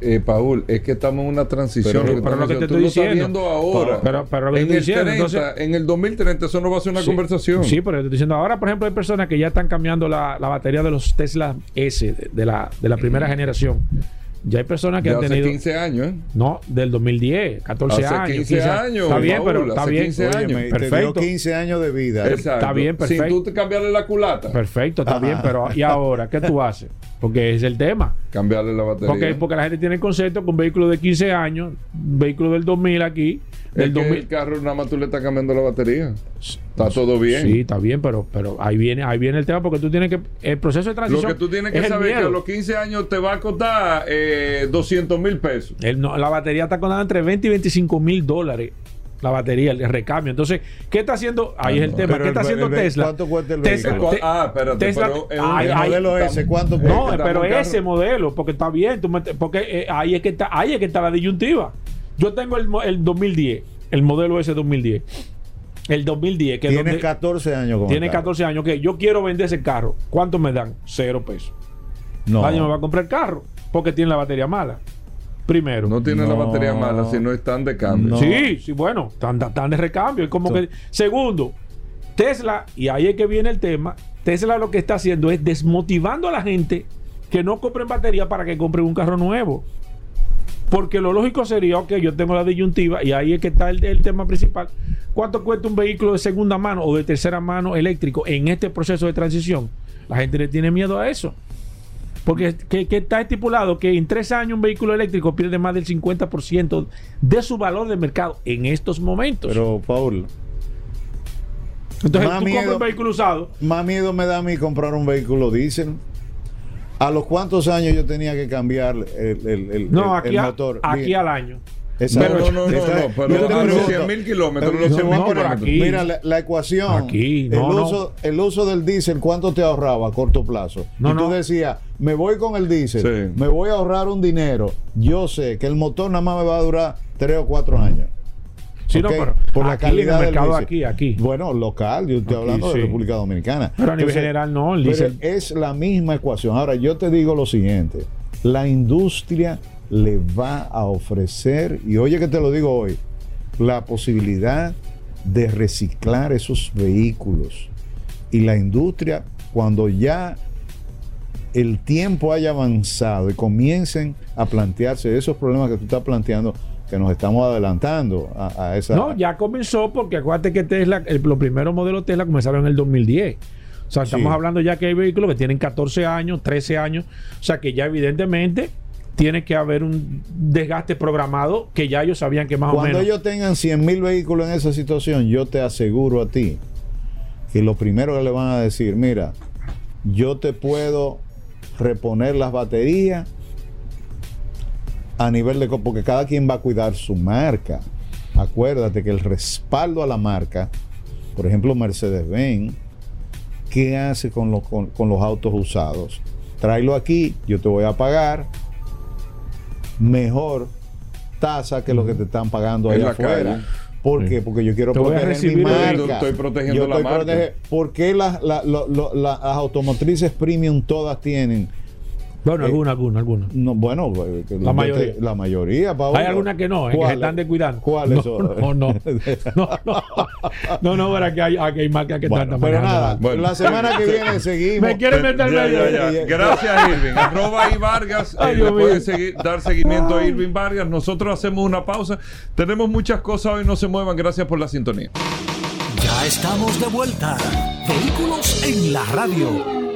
[SPEAKER 1] Eh, Paul, es que estamos en una transición.
[SPEAKER 2] Pero, lo que te estoy diciendo
[SPEAKER 1] ahora.
[SPEAKER 2] Pero,
[SPEAKER 1] en, el en el 2030 eso no va a ser una conversación.
[SPEAKER 2] Sí, pero te estoy diciendo ahora, por ejemplo, hay personas que ya están cambiando la, batería de los Tesla S de, la, de la primera generación. Ya hay personas que han tenido.
[SPEAKER 1] 15 años, ¿eh?
[SPEAKER 2] No, del 2010, 14 años.
[SPEAKER 1] 15, años.
[SPEAKER 2] Está bien, pero está bien.
[SPEAKER 1] 15 años.
[SPEAKER 3] perfecto. 15 años de vida.
[SPEAKER 2] Está bien, perfecto.
[SPEAKER 1] Sin tú te cambiarle la culata.
[SPEAKER 2] Perfecto, está bien, pero ¿y ahora qué tú haces? Porque es el tema.
[SPEAKER 1] Cambiarle la batería.
[SPEAKER 2] Porque, porque la gente tiene el concepto con vehículos de 15 años, vehículo del 2000 aquí.
[SPEAKER 1] Del 2000. el carro nada más tú le estás cambiando la batería. Está todo bien.
[SPEAKER 2] Sí, está bien, pero, pero ahí viene ahí viene el tema porque tú tienes que. El proceso de transición.
[SPEAKER 1] Lo que tú tienes que saber es que a los 15 años te va a costar eh, 200 mil pesos.
[SPEAKER 2] la batería está costando entre 20 y 25 mil dólares la batería, el recambio. Entonces, ¿qué está haciendo? Ahí es el tema. ¿Qué está haciendo Tesla?
[SPEAKER 3] ¿Cuánto cuesta el
[SPEAKER 1] vehículo? ah, espérate,
[SPEAKER 3] Tesla, pero el modelo ese, ¿cuánto cuesta?
[SPEAKER 2] No, pero ese modelo, porque está bien, porque eh, ahí es que está, ahí es que está la disyuntiva. Yo tengo el, el 2010, el modelo ese 2010. El 2010, que
[SPEAKER 3] tiene 14 años.
[SPEAKER 2] tiene 14 años, que yo quiero vender ese carro. ¿Cuánto me dan? Cero pesos. No. Nadie me va a comprar el carro porque tiene la batería mala. Primero.
[SPEAKER 1] No tiene la batería mala, si no están de cambio.
[SPEAKER 2] Sí, sí, bueno, están, de recambio. como que. Segundo, Tesla, y ahí es que viene el tema. Tesla lo que está haciendo es desmotivando a la gente que no compren batería para que compren un carro nuevo. Porque lo lógico sería, ok, yo tengo la disyuntiva y ahí es que está el, el, tema principal. ¿Cuánto cuesta un vehículo de segunda mano o de tercera mano eléctrico en este proceso de transición? La gente le tiene miedo a eso. Porque que, está estipulado que en tres años un vehículo eléctrico pierde más del 50% de su valor de mercado en estos momentos.
[SPEAKER 3] Pero, Paul.
[SPEAKER 2] Entonces, tú compras un vehículo usado.
[SPEAKER 3] Más miedo me da a mí comprar un vehículo diésel. ¿A los cuántos años yo tenía que cambiar el, el,
[SPEAKER 2] no, aquí motor? aquí al año.
[SPEAKER 1] Pero, no, no, no, no, pero a los 100 mil kilómetros,
[SPEAKER 3] Mira, la, ecuación, el, uso, el uso del diésel, ¿cuánto te ahorraba a corto plazo? y tú decías, me voy con el diésel, me voy a ahorrar un dinero. Yo sé que el motor nada más me va a durar 3 o 4 años.
[SPEAKER 2] Sí, no, pero por la calidad del mercado aquí, aquí.
[SPEAKER 3] Bueno, local, yo estoy hablando de República Dominicana.
[SPEAKER 2] Pero a nivel general no, el diésel.
[SPEAKER 3] es la misma ecuación. Ahora, yo te digo lo siguiente, la industria le va a ofrecer, y oye que te lo digo hoy, la posibilidad de reciclar esos vehículos. Y la industria, cuando ya el tiempo haya avanzado y comiencen a plantearse esos problemas que tú estás planteando, que nos estamos adelantando a, esa...
[SPEAKER 2] No, ya comenzó porque acuérdate que Tesla, el, los primeros modelos Tesla comenzaron en el 2010. O sea, estamos hablando ya que hay vehículos que tienen 14 años, 13 años. O sea, que ya evidentemente tiene que haber un desgaste programado que ya ellos sabían que más
[SPEAKER 3] o
[SPEAKER 2] menos.
[SPEAKER 3] Cuando ellos tengan 100 mil vehículos en esa situación, yo te aseguro a ti que lo primero que le van a decir, mira, yo te puedo reponer las baterías a nivel de... porque cada quien va a cuidar su marca. Acuérdate que el respaldo a la marca, por ejemplo Mercedes-Benz, ¿qué hace con los, con los autos usados? Tráelo aquí, yo te voy a pagar, mejor tasa que lo que te están pagando allá afuera. ¿Por qué? Porque yo quiero
[SPEAKER 1] proteger mi marca. Estoy protegiendo la marca.
[SPEAKER 3] ¿Por qué las, las automotrices premium todas tienen
[SPEAKER 2] bueno, alguna, alguna, alguna.
[SPEAKER 3] No, bueno,
[SPEAKER 2] eh, la mayoría.
[SPEAKER 3] La mayoría,
[SPEAKER 2] Hay algunas que no, eh, que se están descuidando.
[SPEAKER 3] ¿Cuáles [LAUGHS]
[SPEAKER 2] no, No, no. No, no. No, no, para que hay, aquí hay marcas que están
[SPEAKER 3] Pero nada, bueno. la semana que viene [LAUGHS] seguimos.
[SPEAKER 2] Me quieren meter ya, ya,
[SPEAKER 1] ya. Gracias, Irving. [LAUGHS] Arroba y Vargas. Eh, le pueden seguir, dar seguimiento a Irving Vargas. Nosotros hacemos una pausa. Tenemos muchas cosas hoy, no se muevan. Gracias por la sintonía.
[SPEAKER 4] Ya estamos de vuelta. Vehículos en la radio.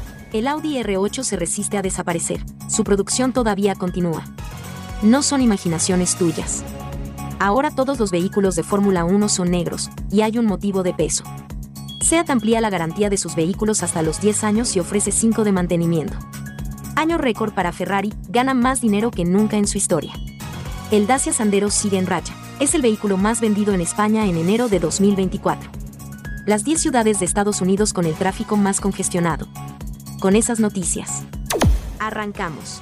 [SPEAKER 5] El Audi R8 se resiste a desaparecer, su producción todavía continúa. No son imaginaciones tuyas. Ahora todos los vehículos de Fórmula 1 son negros, y hay un motivo de peso. SEAT amplía la garantía de sus vehículos hasta los 10 años y ofrece 5 de mantenimiento. Año récord para Ferrari, gana más dinero que nunca en su historia. El Dacia Sandero sigue en racha, es el vehículo más vendido en España en enero de 2024. Las 10 ciudades de Estados Unidos con el tráfico más congestionado, con esas noticias. Arrancamos.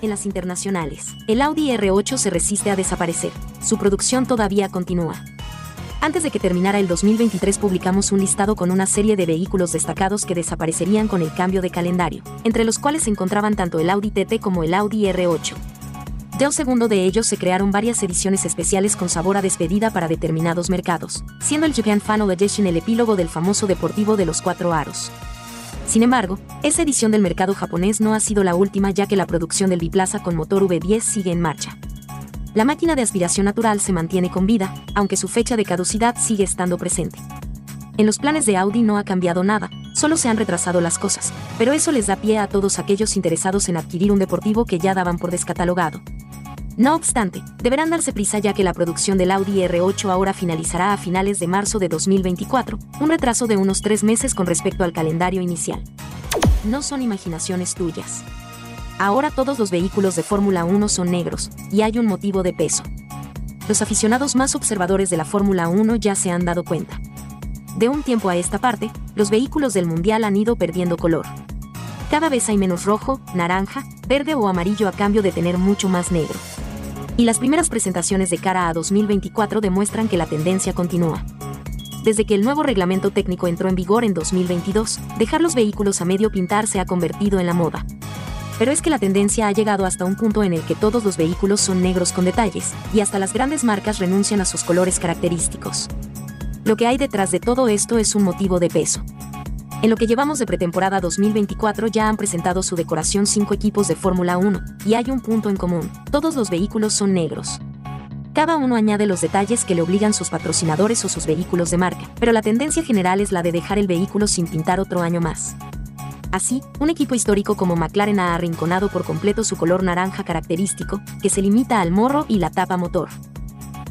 [SPEAKER 5] En las internacionales, el Audi R8 se resiste a desaparecer. Su producción todavía continúa. Antes de que terminara el 2023 publicamos un listado con una serie de vehículos destacados que desaparecerían con el cambio de calendario, entre los cuales se encontraban tanto el Audi TT como el Audi R8. De un segundo de ellos se crearon varias ediciones especiales con sabor a despedida para determinados mercados, siendo el Japan Final Edition el epílogo del famoso deportivo de los cuatro aros. Sin embargo, esa edición del mercado japonés no ha sido la última ya que la producción del biplaza con motor V10 sigue en marcha. La máquina de aspiración natural se mantiene con vida, aunque su fecha de caducidad sigue estando presente. En los planes de Audi no ha cambiado nada, solo se han retrasado las cosas, pero eso les da pie a todos aquellos interesados en adquirir un deportivo que ya daban por descatalogado. No obstante, deberán darse prisa ya que la producción del Audi R8 ahora finalizará a finales de marzo de 2024, un retraso de unos tres meses con respecto al calendario inicial. No son imaginaciones tuyas. Ahora todos los vehículos de Fórmula 1 son negros, y hay un motivo de peso. Los aficionados más observadores de la Fórmula 1 ya se han dado cuenta. De un tiempo a esta parte, los vehículos del Mundial han ido perdiendo color. Cada vez hay menos rojo, naranja, verde o amarillo a cambio de tener mucho más negro y las primeras presentaciones de cara a 2024 demuestran que la tendencia continúa. Desde que el nuevo reglamento técnico entró en vigor en 2022, dejar los vehículos a medio pintar se ha convertido en la moda. Pero es que la tendencia ha llegado hasta un punto en el que todos los vehículos son negros con detalles, y hasta las grandes marcas renuncian a sus colores característicos. Lo que hay detrás de todo esto es un motivo de peso. En lo que llevamos de pretemporada 2024 ya han presentado su decoración cinco equipos de Fórmula 1, y hay un punto en común, todos los vehículos son negros. Cada uno añade los detalles que le obligan sus patrocinadores o sus vehículos de marca, pero la tendencia general es la de dejar el vehículo sin pintar otro año más. Así, un equipo histórico como McLaren ha arrinconado por completo su color naranja característico, que se limita al morro y la tapa motor.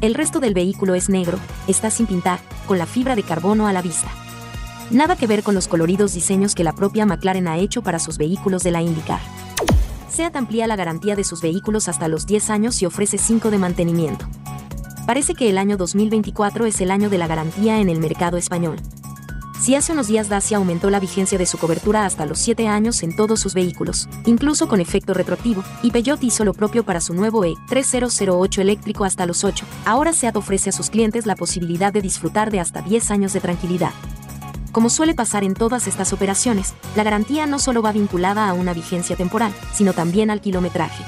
[SPEAKER 5] El resto del vehículo es negro, está sin pintar, con la fibra de carbono a la vista. Nada que ver con los coloridos diseños que la propia McLaren ha hecho para sus vehículos de la IndyCar. SEAT amplía la garantía de sus vehículos hasta los 10 años y ofrece 5 de mantenimiento. Parece que el año 2024 es el año de la garantía en el mercado español. Si hace unos días Dacia aumentó la vigencia de su cobertura hasta los 7 años en todos sus vehículos, incluso con efecto retroactivo, y Peugeot hizo lo propio para su nuevo E3008 eléctrico hasta los 8, ahora SEAT ofrece a sus clientes la posibilidad de disfrutar de hasta 10 años de tranquilidad. Como suele pasar en todas estas operaciones, la garantía no solo va vinculada a una vigencia temporal, sino también al kilometraje.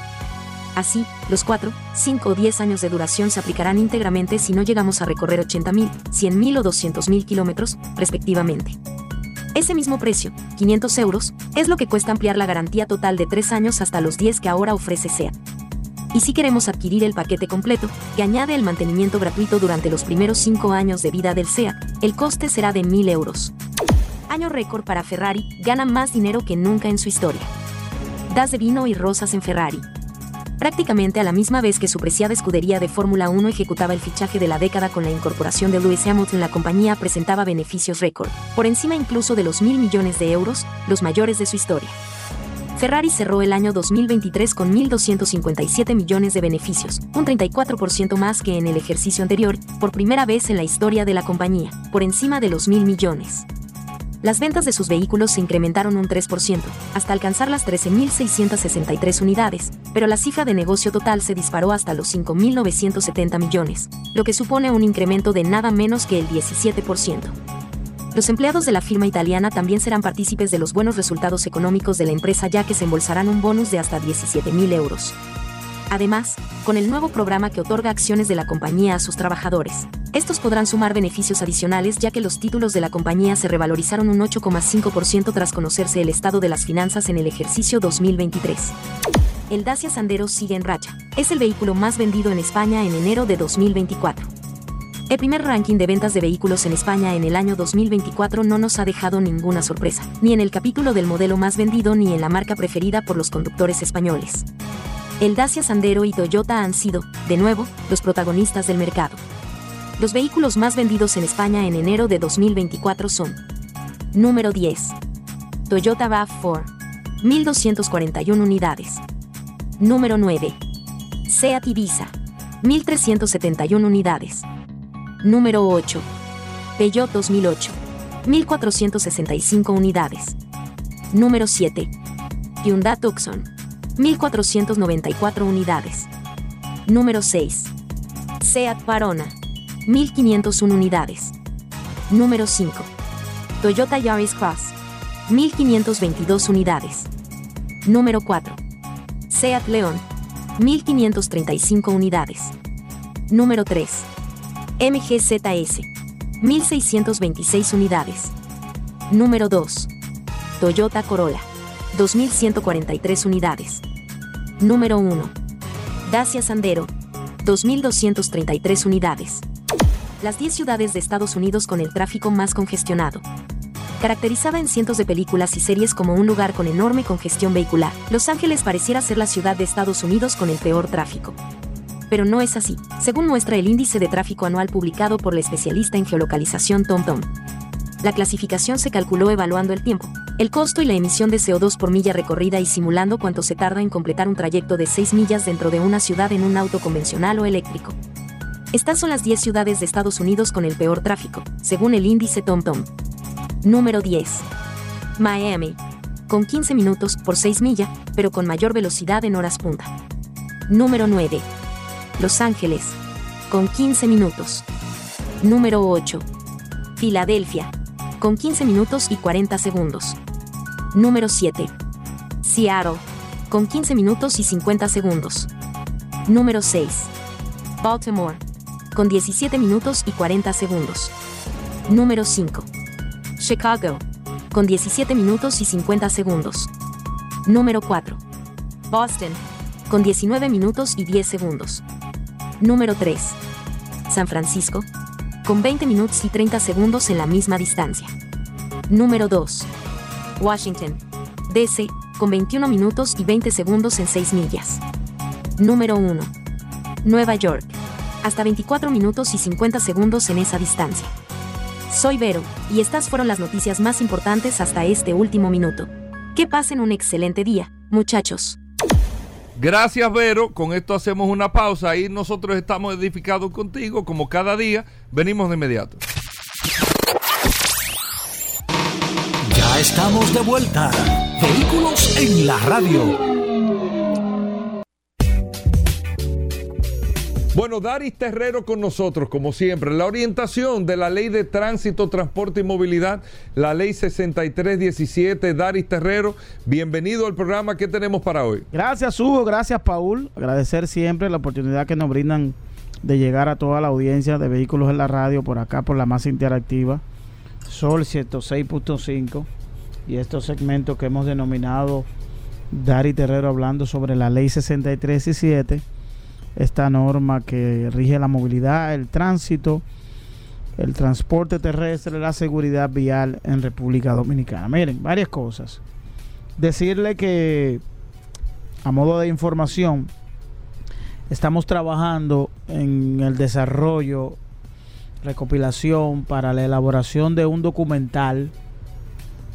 [SPEAKER 5] Así, los 4, 5 o 10 años de duración se aplicarán íntegramente si no llegamos a recorrer 80.000, 100.000 o 200.000 kilómetros, respectivamente. Ese mismo precio, 500 euros, es lo que cuesta ampliar la garantía total de 3 años hasta los 10 que ahora ofrece SEAT. Y si queremos adquirir el paquete completo, que añade el mantenimiento gratuito durante los primeros 5 años de vida del SEAT, el coste será de 1.000 euros. Año récord para Ferrari, gana más dinero que nunca en su historia. Das de vino y rosas en Ferrari. Prácticamente a la misma vez que su preciada escudería de Fórmula 1 ejecutaba el fichaje de la década con la incorporación de Lewis Hamilton, la compañía presentaba beneficios récord, por encima incluso de los mil millones de euros, los mayores de su historia. Ferrari cerró el año 2023 con 1.257 millones de beneficios, un 34% más que en el ejercicio anterior, por primera vez en la historia de la compañía, por encima de los mil millones. Las ventas de sus vehículos se incrementaron un 3%, hasta alcanzar las 13.663 unidades, pero la cifra de negocio total se disparó hasta los 5.970 millones, lo que supone un incremento de nada menos que el 17%. Los empleados de la firma italiana también serán partícipes de los buenos resultados económicos de la empresa ya que se embolsarán un bonus de hasta 17 mil euros. Además, con el nuevo programa que otorga acciones de la compañía a sus trabajadores, estos podrán sumar beneficios adicionales ya que los títulos de la compañía se revalorizaron un 8,5% tras conocerse el estado de las finanzas en el ejercicio 2023. El Dacia Sandero sigue en racha. Es el vehículo más vendido en España en enero de 2024. El primer ranking de ventas de vehículos en España en el año 2024 no nos ha dejado ninguna sorpresa, ni en el capítulo del modelo más vendido ni en la marca preferida por los conductores españoles. El Dacia Sandero y Toyota han sido, de nuevo, los protagonistas del mercado. Los vehículos más vendidos en España en enero de 2024 son Número 10. Toyota RAV4, 1241 unidades. Número 9. Seat Ibiza, 1371 unidades. Número 8. Peugeot 2008. 1465 unidades. Número 7. Hyundai Tucson. 1494 unidades. Número 6. Seat Parona. 1501 unidades. Número 5. Toyota Yaris Cross. 1522 unidades. Número 4. Seat León. 1535 unidades. Número 3. MGZS. 1626 unidades. Número 2. Toyota Corolla. 2143 unidades. Número 1. Dacia Sandero. 2233 unidades. Las 10 ciudades de Estados Unidos con el tráfico más congestionado. Caracterizada en cientos de películas y series como un lugar con enorme congestión vehicular, Los Ángeles pareciera ser la ciudad de Estados Unidos con el peor tráfico pero no es así, según muestra el índice de tráfico anual publicado por la especialista en geolocalización TomTom. La clasificación se calculó evaluando el tiempo, el costo y la emisión de CO2 por milla recorrida y simulando cuánto se tarda en completar un trayecto de 6 millas dentro de una ciudad en un auto convencional o eléctrico. Estas son las 10 ciudades de Estados Unidos con el peor tráfico, según el índice TomTom. Número 10. Miami. Con 15 minutos por 6 millas, pero con mayor velocidad en horas punta. Número 9. Los Ángeles, con 15 minutos. Número 8. Filadelfia, con 15 minutos y 40 segundos. Número 7. Seattle, con 15 minutos y 50 segundos. Número 6. Baltimore, con 17 minutos y 40 segundos. Número 5. Chicago, con 17 minutos y 50 segundos. Número 4. Boston, con 19 minutos y 10 segundos. Número 3. San Francisco, con 20 minutos y 30 segundos en la misma distancia. Número 2. Washington, DC, con 21 minutos y 20 segundos en 6 millas. Número 1. Nueva York, hasta 24 minutos y 50 segundos en esa distancia. Soy Vero, y estas fueron las noticias más importantes hasta este último minuto. Que pasen un excelente día, muchachos.
[SPEAKER 1] Gracias, Vero. Con esto hacemos una pausa. y nosotros estamos edificados contigo, como cada día. Venimos de inmediato.
[SPEAKER 4] Ya estamos de vuelta. Vehículos en la radio.
[SPEAKER 1] Bueno, Daris Terrero con nosotros, como siempre. La orientación de la Ley de Tránsito, Transporte y Movilidad, la Ley 6317. Daris Terrero, bienvenido al programa. ¿Qué tenemos para hoy?
[SPEAKER 6] Gracias, Hugo. Gracias, Paul. Agradecer siempre la oportunidad que nos brindan de llegar a toda la audiencia de Vehículos en la Radio, por acá, por la más interactiva. Sol 106.5 y estos segmentos que hemos denominado Dari Terrero hablando sobre la ley 6317 esta norma que rige la movilidad, el tránsito, el transporte terrestre, la seguridad vial en República Dominicana. Miren, varias cosas. Decirle que, a modo de información, estamos trabajando en el desarrollo, recopilación para la elaboración de un documental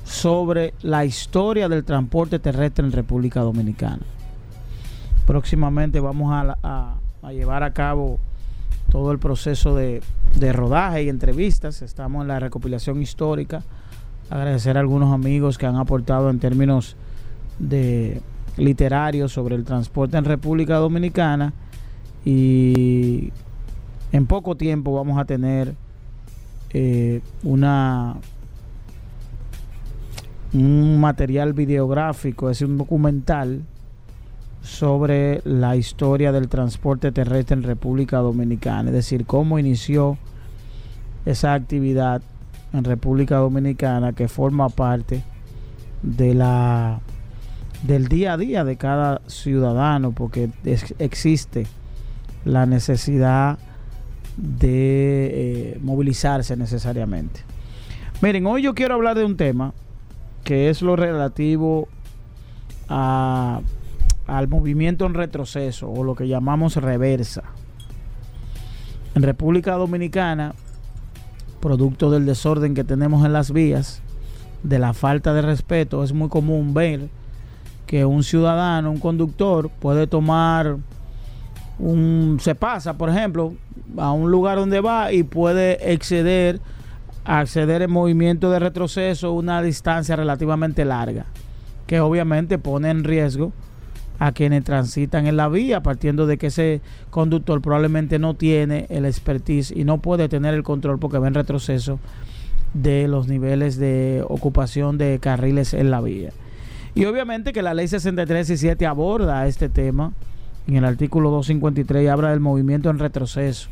[SPEAKER 6] sobre la historia del transporte terrestre en República Dominicana próximamente vamos a, llevar a cabo todo el proceso de, rodaje y entrevistas. Estamos en la recopilación histórica. Agradecer a algunos amigos que han aportado en términos de literarios sobre el transporte en República Dominicana. Y en poco tiempo vamos a tener eh, una un material videográfico, es un documental sobre la historia del transporte terrestre en República Dominicana, es decir, cómo inició esa actividad en República Dominicana que forma parte de la del día a día de cada ciudadano porque existe la necesidad de eh, movilizarse necesariamente. Miren, hoy yo quiero hablar de un tema que es lo relativo a, al movimiento en retroceso o lo que llamamos reversa. En República Dominicana, producto del desorden que tenemos en las vías, de la falta de respeto, es muy común ver que un ciudadano, un conductor, puede tomar un, se pasa, por ejemplo, a un lugar donde va y puede exceder acceder en movimiento de retroceso una distancia relativamente larga, que obviamente pone en riesgo a quienes transitan en la vía, partiendo de que ese conductor probablemente no tiene el expertise y no puede tener el control porque va en retroceso de los niveles de ocupación de carriles en la vía. Y obviamente que la ley 63 y 7 aborda este tema en el artículo 253 y habla del movimiento en retroceso.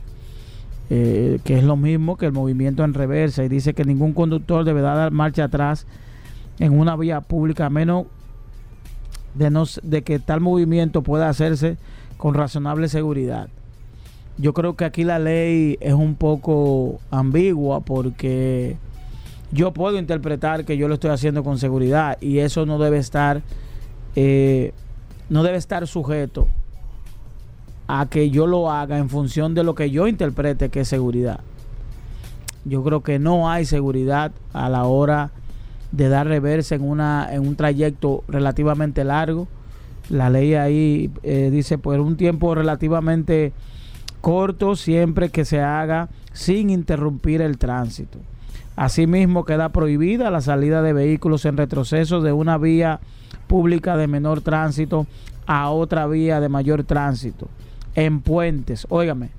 [SPEAKER 6] Eh, que es lo mismo que el movimiento en reversa, y dice que ningún conductor deberá dar marcha atrás en una vía pública, a menos de, no, de que tal movimiento pueda hacerse con razonable seguridad. Yo creo que aquí la ley es un poco ambigua porque yo puedo interpretar que yo lo estoy haciendo con seguridad y eso no debe estar eh, no debe estar sujeto a que yo lo haga en función de lo que yo interprete que es seguridad. Yo creo que no hay seguridad a la hora de dar reversa en, una, en un trayecto relativamente largo. La ley ahí eh, dice por un tiempo relativamente corto, siempre que se haga sin interrumpir el tránsito. Asimismo, queda prohibida la salida de vehículos en retroceso de una vía pública de menor tránsito a otra vía de mayor tránsito en puentes. Óigame,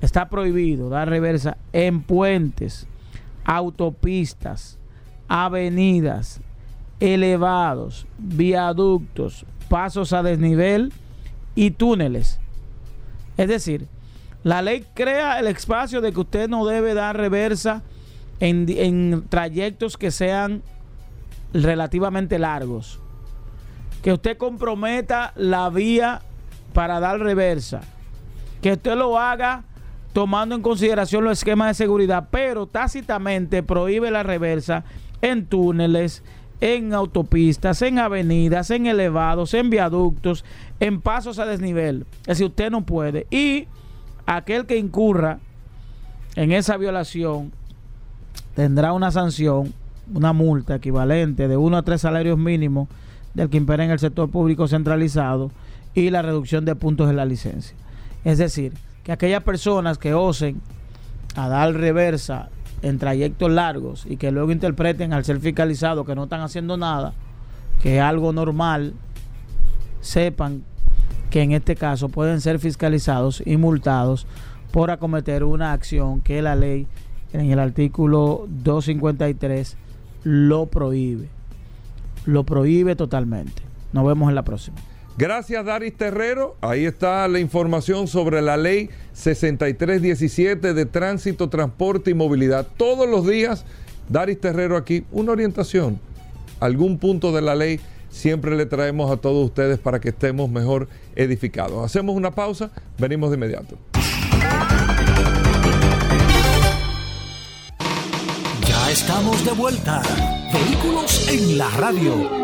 [SPEAKER 6] está prohibido dar reversa en puentes, autopistas, avenidas, elevados, viaductos, pasos a desnivel y túneles. Es decir, la ley crea el espacio de que usted no debe dar reversa en, en trayectos que sean relativamente largos. Que usted comprometa la vía para dar reversa. Que usted lo haga tomando en consideración los esquemas de seguridad, pero tácitamente prohíbe la reversa en túneles, en autopistas, en avenidas, en elevados, en viaductos, en pasos a desnivel. Es decir, usted no puede. Y aquel que incurra en esa violación tendrá una sanción, una multa equivalente de uno a tres salarios mínimos del que impera en el sector público centralizado y la reducción de puntos de la licencia. Es decir, que aquellas personas que osen a dar reversa en trayectos largos y que luego interpreten al ser fiscalizado que no están haciendo nada, que es algo normal, sepan que en este caso pueden ser fiscalizados y multados por acometer una acción que la ley en el artículo 253 lo prohíbe. Lo prohíbe totalmente. Nos vemos en la próxima.
[SPEAKER 1] Gracias, Daris Terrero. Ahí está la información sobre la ley 6317 de tránsito, transporte y movilidad. Todos los días, Daris Terrero aquí, una orientación, algún punto de la ley, siempre le traemos a todos ustedes para que estemos mejor edificados. Hacemos una pausa, venimos de inmediato.
[SPEAKER 4] Ya estamos de vuelta. Vehículos en la radio.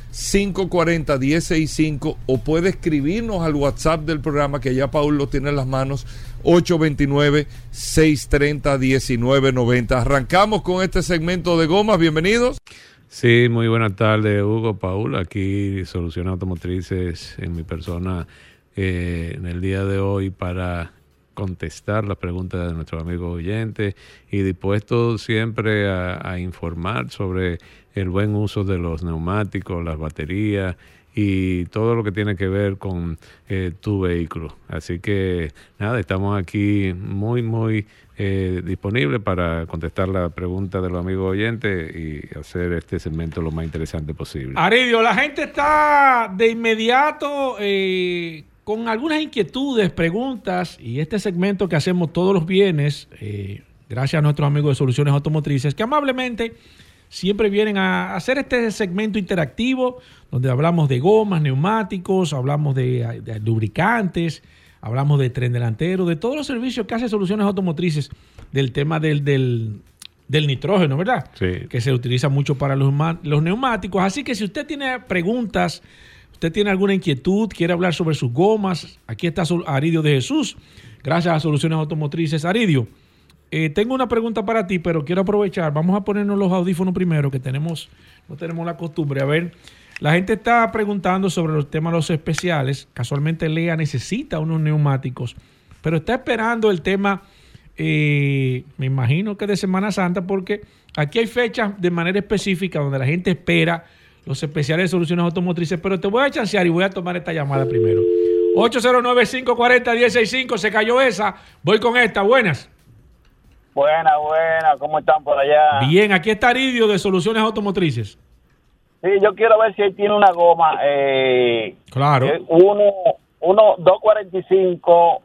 [SPEAKER 1] 540-165 o puede escribirnos al WhatsApp del programa que ya Paul lo tiene en las manos 829-630-1990. Arrancamos con este segmento de gomas. Bienvenidos.
[SPEAKER 7] Sí, muy buenas tardes, Hugo, Paul. Aquí Soluciones Automotrices en mi persona eh, en el día de hoy para contestar las preguntas de nuestro amigo oyente y dispuesto siempre a, informar sobre el buen uso de los neumáticos, las baterías y todo lo que tiene que ver con eh, tu vehículo. Así que nada, estamos aquí muy, muy eh, disponibles para contestar la pregunta de los amigos oyentes y hacer este segmento lo más interesante posible.
[SPEAKER 2] Aridio, la gente está de inmediato eh, con algunas inquietudes, preguntas, y este segmento que hacemos todos los viernes, eh, gracias a nuestros amigos de Soluciones Automotrices, que amablemente siempre vienen a hacer este segmento interactivo, donde hablamos de gomas, neumáticos, hablamos de, lubricantes, hablamos de tren delantero, de todos los servicios que hace Soluciones Automotrices, del tema del, del, nitrógeno, ¿verdad?
[SPEAKER 7] Sí.
[SPEAKER 2] Que se utiliza mucho para los, los neumáticos. Así que si usted tiene preguntas, usted tiene alguna inquietud, quiere hablar sobre sus gomas, aquí está Aridio de Jesús. Gracias a Soluciones Automotrices. Aridio, eh, tengo una pregunta para ti, pero quiero aprovechar. Vamos a ponernos los audífonos primero, que tenemos, no tenemos la costumbre. A ver, la gente está preguntando sobre los temas los especiales. Casualmente Lea necesita unos neumáticos, pero está esperando el tema, eh, me imagino que de Semana Santa, porque aquí hay fechas de manera específica donde la gente espera los especiales de soluciones automotrices, pero te voy a chancear y voy a tomar esta llamada primero. 809-540-165, se cayó esa, voy con esta, buenas.
[SPEAKER 8] Buenas, buenas, ¿cómo están por allá?
[SPEAKER 2] Bien, aquí está Aridio de Soluciones Automotrices.
[SPEAKER 8] Sí, yo quiero ver si él tiene una goma. Eh,
[SPEAKER 2] claro.
[SPEAKER 8] Eh, uno, uno, 245,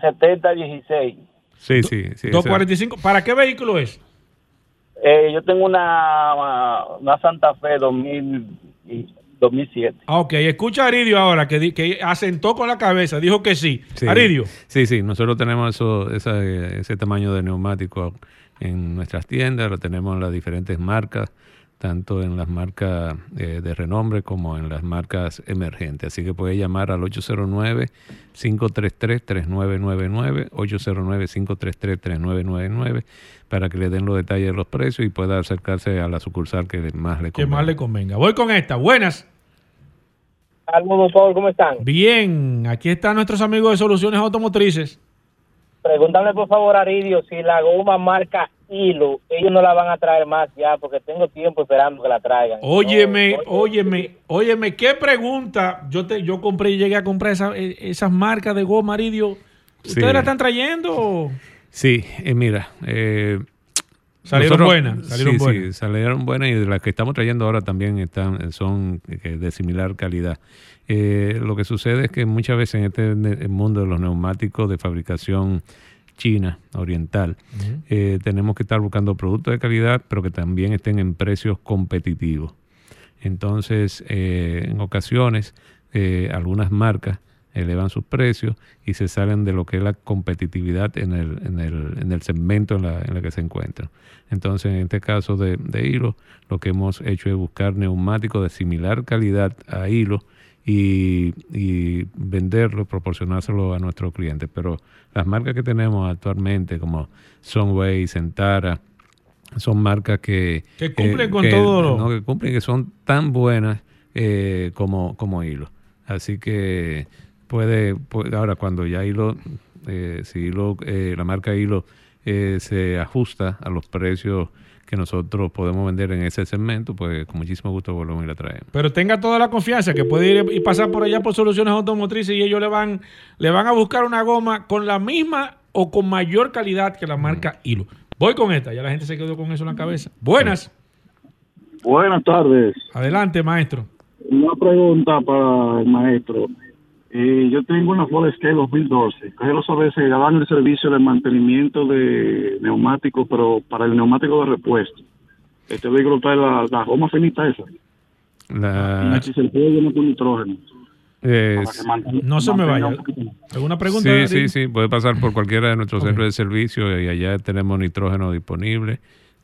[SPEAKER 8] 70, 16.
[SPEAKER 7] Sí, sí, sí.
[SPEAKER 2] 245, ¿para qué vehículo es?
[SPEAKER 8] Eh, yo tengo una, una Santa Fe 2000, 2007.
[SPEAKER 2] Ah, ok, escucha a Aridio ahora, que, que asentó con la cabeza, dijo que sí. Aridio.
[SPEAKER 7] Sí, sí, nosotros tenemos eso, ese tamaño de neumático en nuestras tiendas, lo tenemos en las diferentes marcas tanto en las marcas eh, de renombre como en las marcas emergentes. Así que puede llamar al 809-533-3999, 809-533-3999 para que le den los detalles de los precios y pueda acercarse a la sucursal que más le convenga.
[SPEAKER 2] Que más le convenga. Voy con esta. Buenas.
[SPEAKER 8] Saludos, ¿cómo están?
[SPEAKER 2] Bien, aquí están nuestros amigos de Soluciones Automotrices.
[SPEAKER 8] Pregúntame por favor a Aridio si la goma marca Hilo, ellos no la van a traer más ya porque tengo tiempo esperando que la traigan.
[SPEAKER 2] Óyeme, óyeme, óyeme, ¿qué pregunta? Yo te yo compré y llegué a comprar esa, e, esas marcas de goma, Aridio. ¿Ustedes la están trayendo?
[SPEAKER 7] Sí, eh, mira, eh,
[SPEAKER 2] salieron buenas,
[SPEAKER 7] salieron buenas. Sí, salieron buenas y de las que estamos trayendo ahora también están son eh, de similar calidad. lo que sucede es que muchas veces en este mundo de los neumáticos de fabricación China oriental, eh, tenemos que estar buscando productos de calidad, pero que también estén en precios competitivos. Entonces, eh, en ocasiones, eh, algunas marcas elevan sus precios y se salen de lo que es la competitividad en el, en el, en el segmento en la, en el que se encuentran. Entonces, en este caso de, de hilo, lo que hemos hecho es buscar neumáticos de similar calidad a hilo y, y venderlo, proporcionárselo a nuestros clientes. Pero las marcas que tenemos actualmente, como Sunway, Centara, son marcas que...
[SPEAKER 2] Que cumplen con todo.
[SPEAKER 7] ¿no? Que cumplen, que son tan buenas eh, como, como Hilo. Así que puede, ahora cuando ya Hilo, eh, si Hilo, eh, la marca Hilo eh, se ajusta a los precios que nosotros podemos vender en ese segmento, pues con muchísimo gusto volvemos y la traemos.
[SPEAKER 2] Pero tenga toda la confianza que puede ir y pasar por allá por soluciones automotrices y ellos le van, le van a buscar una goma con la misma o con mayor calidad que la marca Hilo. Voy con esta, ya la gente se quedó con eso en la cabeza. Buenas.
[SPEAKER 9] Buenas tardes.
[SPEAKER 2] Adelante, maestro.
[SPEAKER 9] Una pregunta para el maestro. Eh, yo tengo una Ford Escape 2012. Quiero saber si daban el servicio de mantenimiento de neumáticos, pero para el neumático de repuesto. Este vehículo trae la, la goma finita esa.
[SPEAKER 7] La...
[SPEAKER 9] Y si se puede llenar con nitrógeno.
[SPEAKER 7] Eh,
[SPEAKER 2] no se me vaya. ¿Alguna pregunta?
[SPEAKER 7] Sí, sí, sí. Puede pasar por cualquiera de nuestros centros de servicio y allá tenemos nitrógeno disponible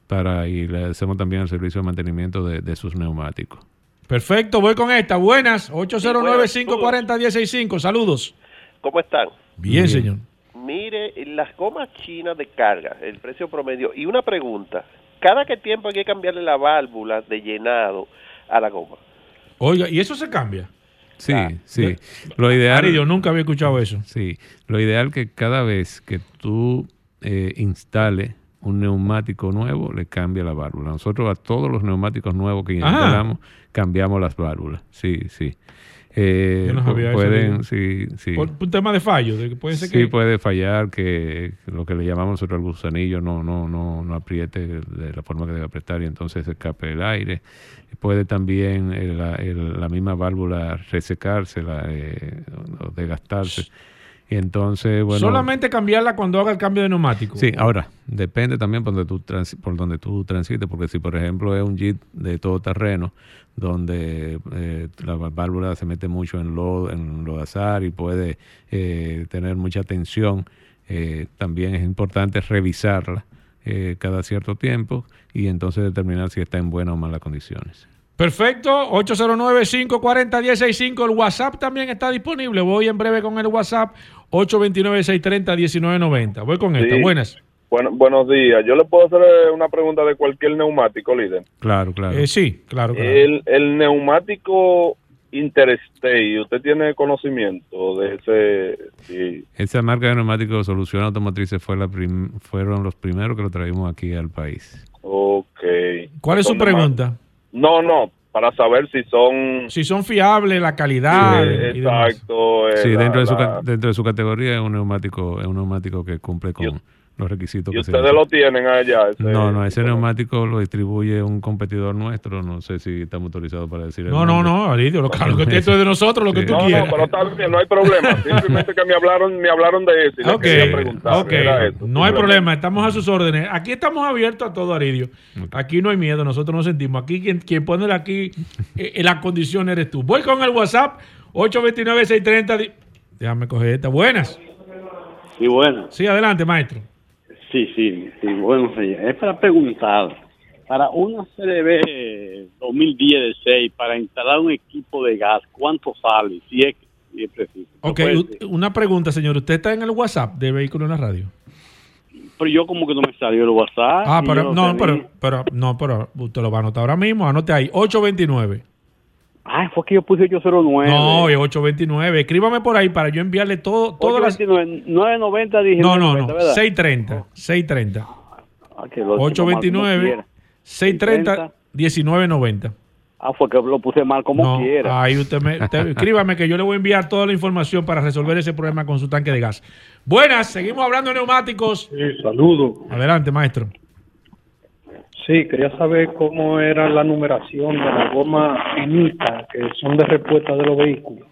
[SPEAKER 7] para y le hacemos también el servicio de mantenimiento de, de sus neumáticos.
[SPEAKER 2] Perfecto, voy con esta. Buenas, 809-540-165. Saludos.
[SPEAKER 10] ¿Cómo están?
[SPEAKER 2] Bien, señor.
[SPEAKER 10] Mire, las gomas chinas de carga, el precio promedio. Y una pregunta, ¿cada qué tiempo hay que cambiarle la válvula de llenado a la goma?
[SPEAKER 2] Oiga, ¿y eso se cambia?
[SPEAKER 7] Sí, sí. Lo ideal.
[SPEAKER 2] yo nunca había escuchado eso.
[SPEAKER 7] Sí. Lo ideal que cada vez que tú eh, instales un neumático nuevo, le cambia la válvula. Nosotros a todos los neumáticos nuevos que instalamos, cambiamos las válvulas. Sí, sí. Eh, pueden, sí, sí.
[SPEAKER 2] Por un tema de fallo, de que puede ser
[SPEAKER 7] sí, puede fallar que lo que le llamamos nosotros el gusanillo no, no, no, no apriete de la forma que debe apretar y entonces escape el aire. Puede también eh, la, la, misma válvula resecarse la, eh, desgastarse. Y entonces, bueno.
[SPEAKER 2] Solamente cambiarla cuando haga el cambio de neumático.
[SPEAKER 7] Sí, ahora, depende también por donde tú, por donde tú transites, porque si, por ejemplo, es un Jeep de todo terreno, donde eh, la válvula se mete mucho en lodo, en lodazar y puede eh, tener mucha tensión, eh, también es importante revisarla cada cierto tiempo y entonces determinar si está en buenas o malas condiciones.
[SPEAKER 2] Perfecto, 809-540-165. El WhatsApp también está disponible. Voy en breve con el WhatsApp 829-630-1990. Voy con esta. Buenas.
[SPEAKER 11] Bueno, buenos días. Yo le puedo hacer eh, una pregunta de cualquier neumático, líder.
[SPEAKER 7] Claro, claro.
[SPEAKER 2] Eh, sí, claro,
[SPEAKER 11] El, el neumático Interstate, ¿usted tiene conocimiento de ese? Sí.
[SPEAKER 7] Esa marca de neumáticos Solución Automotrices fue la fueron los primeros que lo traímos aquí al país.
[SPEAKER 11] Ok.
[SPEAKER 2] ¿Cuál es su pregunta?
[SPEAKER 11] No, no, para saber si son...
[SPEAKER 2] Si son fiables, la calidad.
[SPEAKER 11] exacto.
[SPEAKER 7] Eh, sí, dentro, de su, dentro de su categoría es un neumático, es un neumático que cumple con los requisitos.
[SPEAKER 11] ¿Y ustedes lo tienen allá?
[SPEAKER 7] no, no, ese neumático lo distribuye un competidor nuestro. No sé si estamos autorizados para decir.
[SPEAKER 2] No, no, no, Alidio, lo, claro que esto es de nosotros, lo que tú
[SPEAKER 11] no,
[SPEAKER 2] quieras.
[SPEAKER 11] No, pero está bien, no hay problema. [LAUGHS] Simplemente que me hablaron, me hablaron de eso y quería preguntar.
[SPEAKER 2] Okay. no hay problema, estamos a sus órdenes. Aquí estamos abiertos a todo, Aridio. Aquí no hay miedo, nosotros nos sentimos. Aquí quien, quien pone aquí eh, eh, la condición eres tú. Voy con el WhatsApp 829-630. Déjame coger esta. Buenas.
[SPEAKER 12] Sí, buenas.
[SPEAKER 2] Sí, adelante, maestro.
[SPEAKER 12] Sí, sí, sí, bueno, es para preguntar, para una CDB 2010 de 6, para instalar un equipo de gas, ¿cuánto sale? Si es, si es preciso.
[SPEAKER 2] Ok, una pregunta, señor, ¿usted está en el WhatsApp de Vehículo en la Radio?
[SPEAKER 12] Pero yo como que no me salió el WhatsApp.
[SPEAKER 2] Ah, pero no, pero, pero, no, pero usted lo va a anotar ahora mismo, anote ahí, 829.
[SPEAKER 12] Ah, fue que yo puse 809.
[SPEAKER 2] No, 829. Escríbame por ahí para yo enviarle todo. Todas las...
[SPEAKER 12] 990 dije.
[SPEAKER 2] No, no, no. 630. 630. 829. 630. 1990.
[SPEAKER 12] Ah, fue que lo puse mal como quiera.
[SPEAKER 2] Ahí usted me. [LAUGHS] escríbame que yo le voy a enviar toda la información para resolver ese problema con su tanque de gas. Buenas, seguimos hablando de neumáticos.
[SPEAKER 13] Sí, saludo.
[SPEAKER 2] Adelante, maestro.
[SPEAKER 13] Sí, quería saber cómo era la numeración de la goma finita que son de respuesta de los vehículos.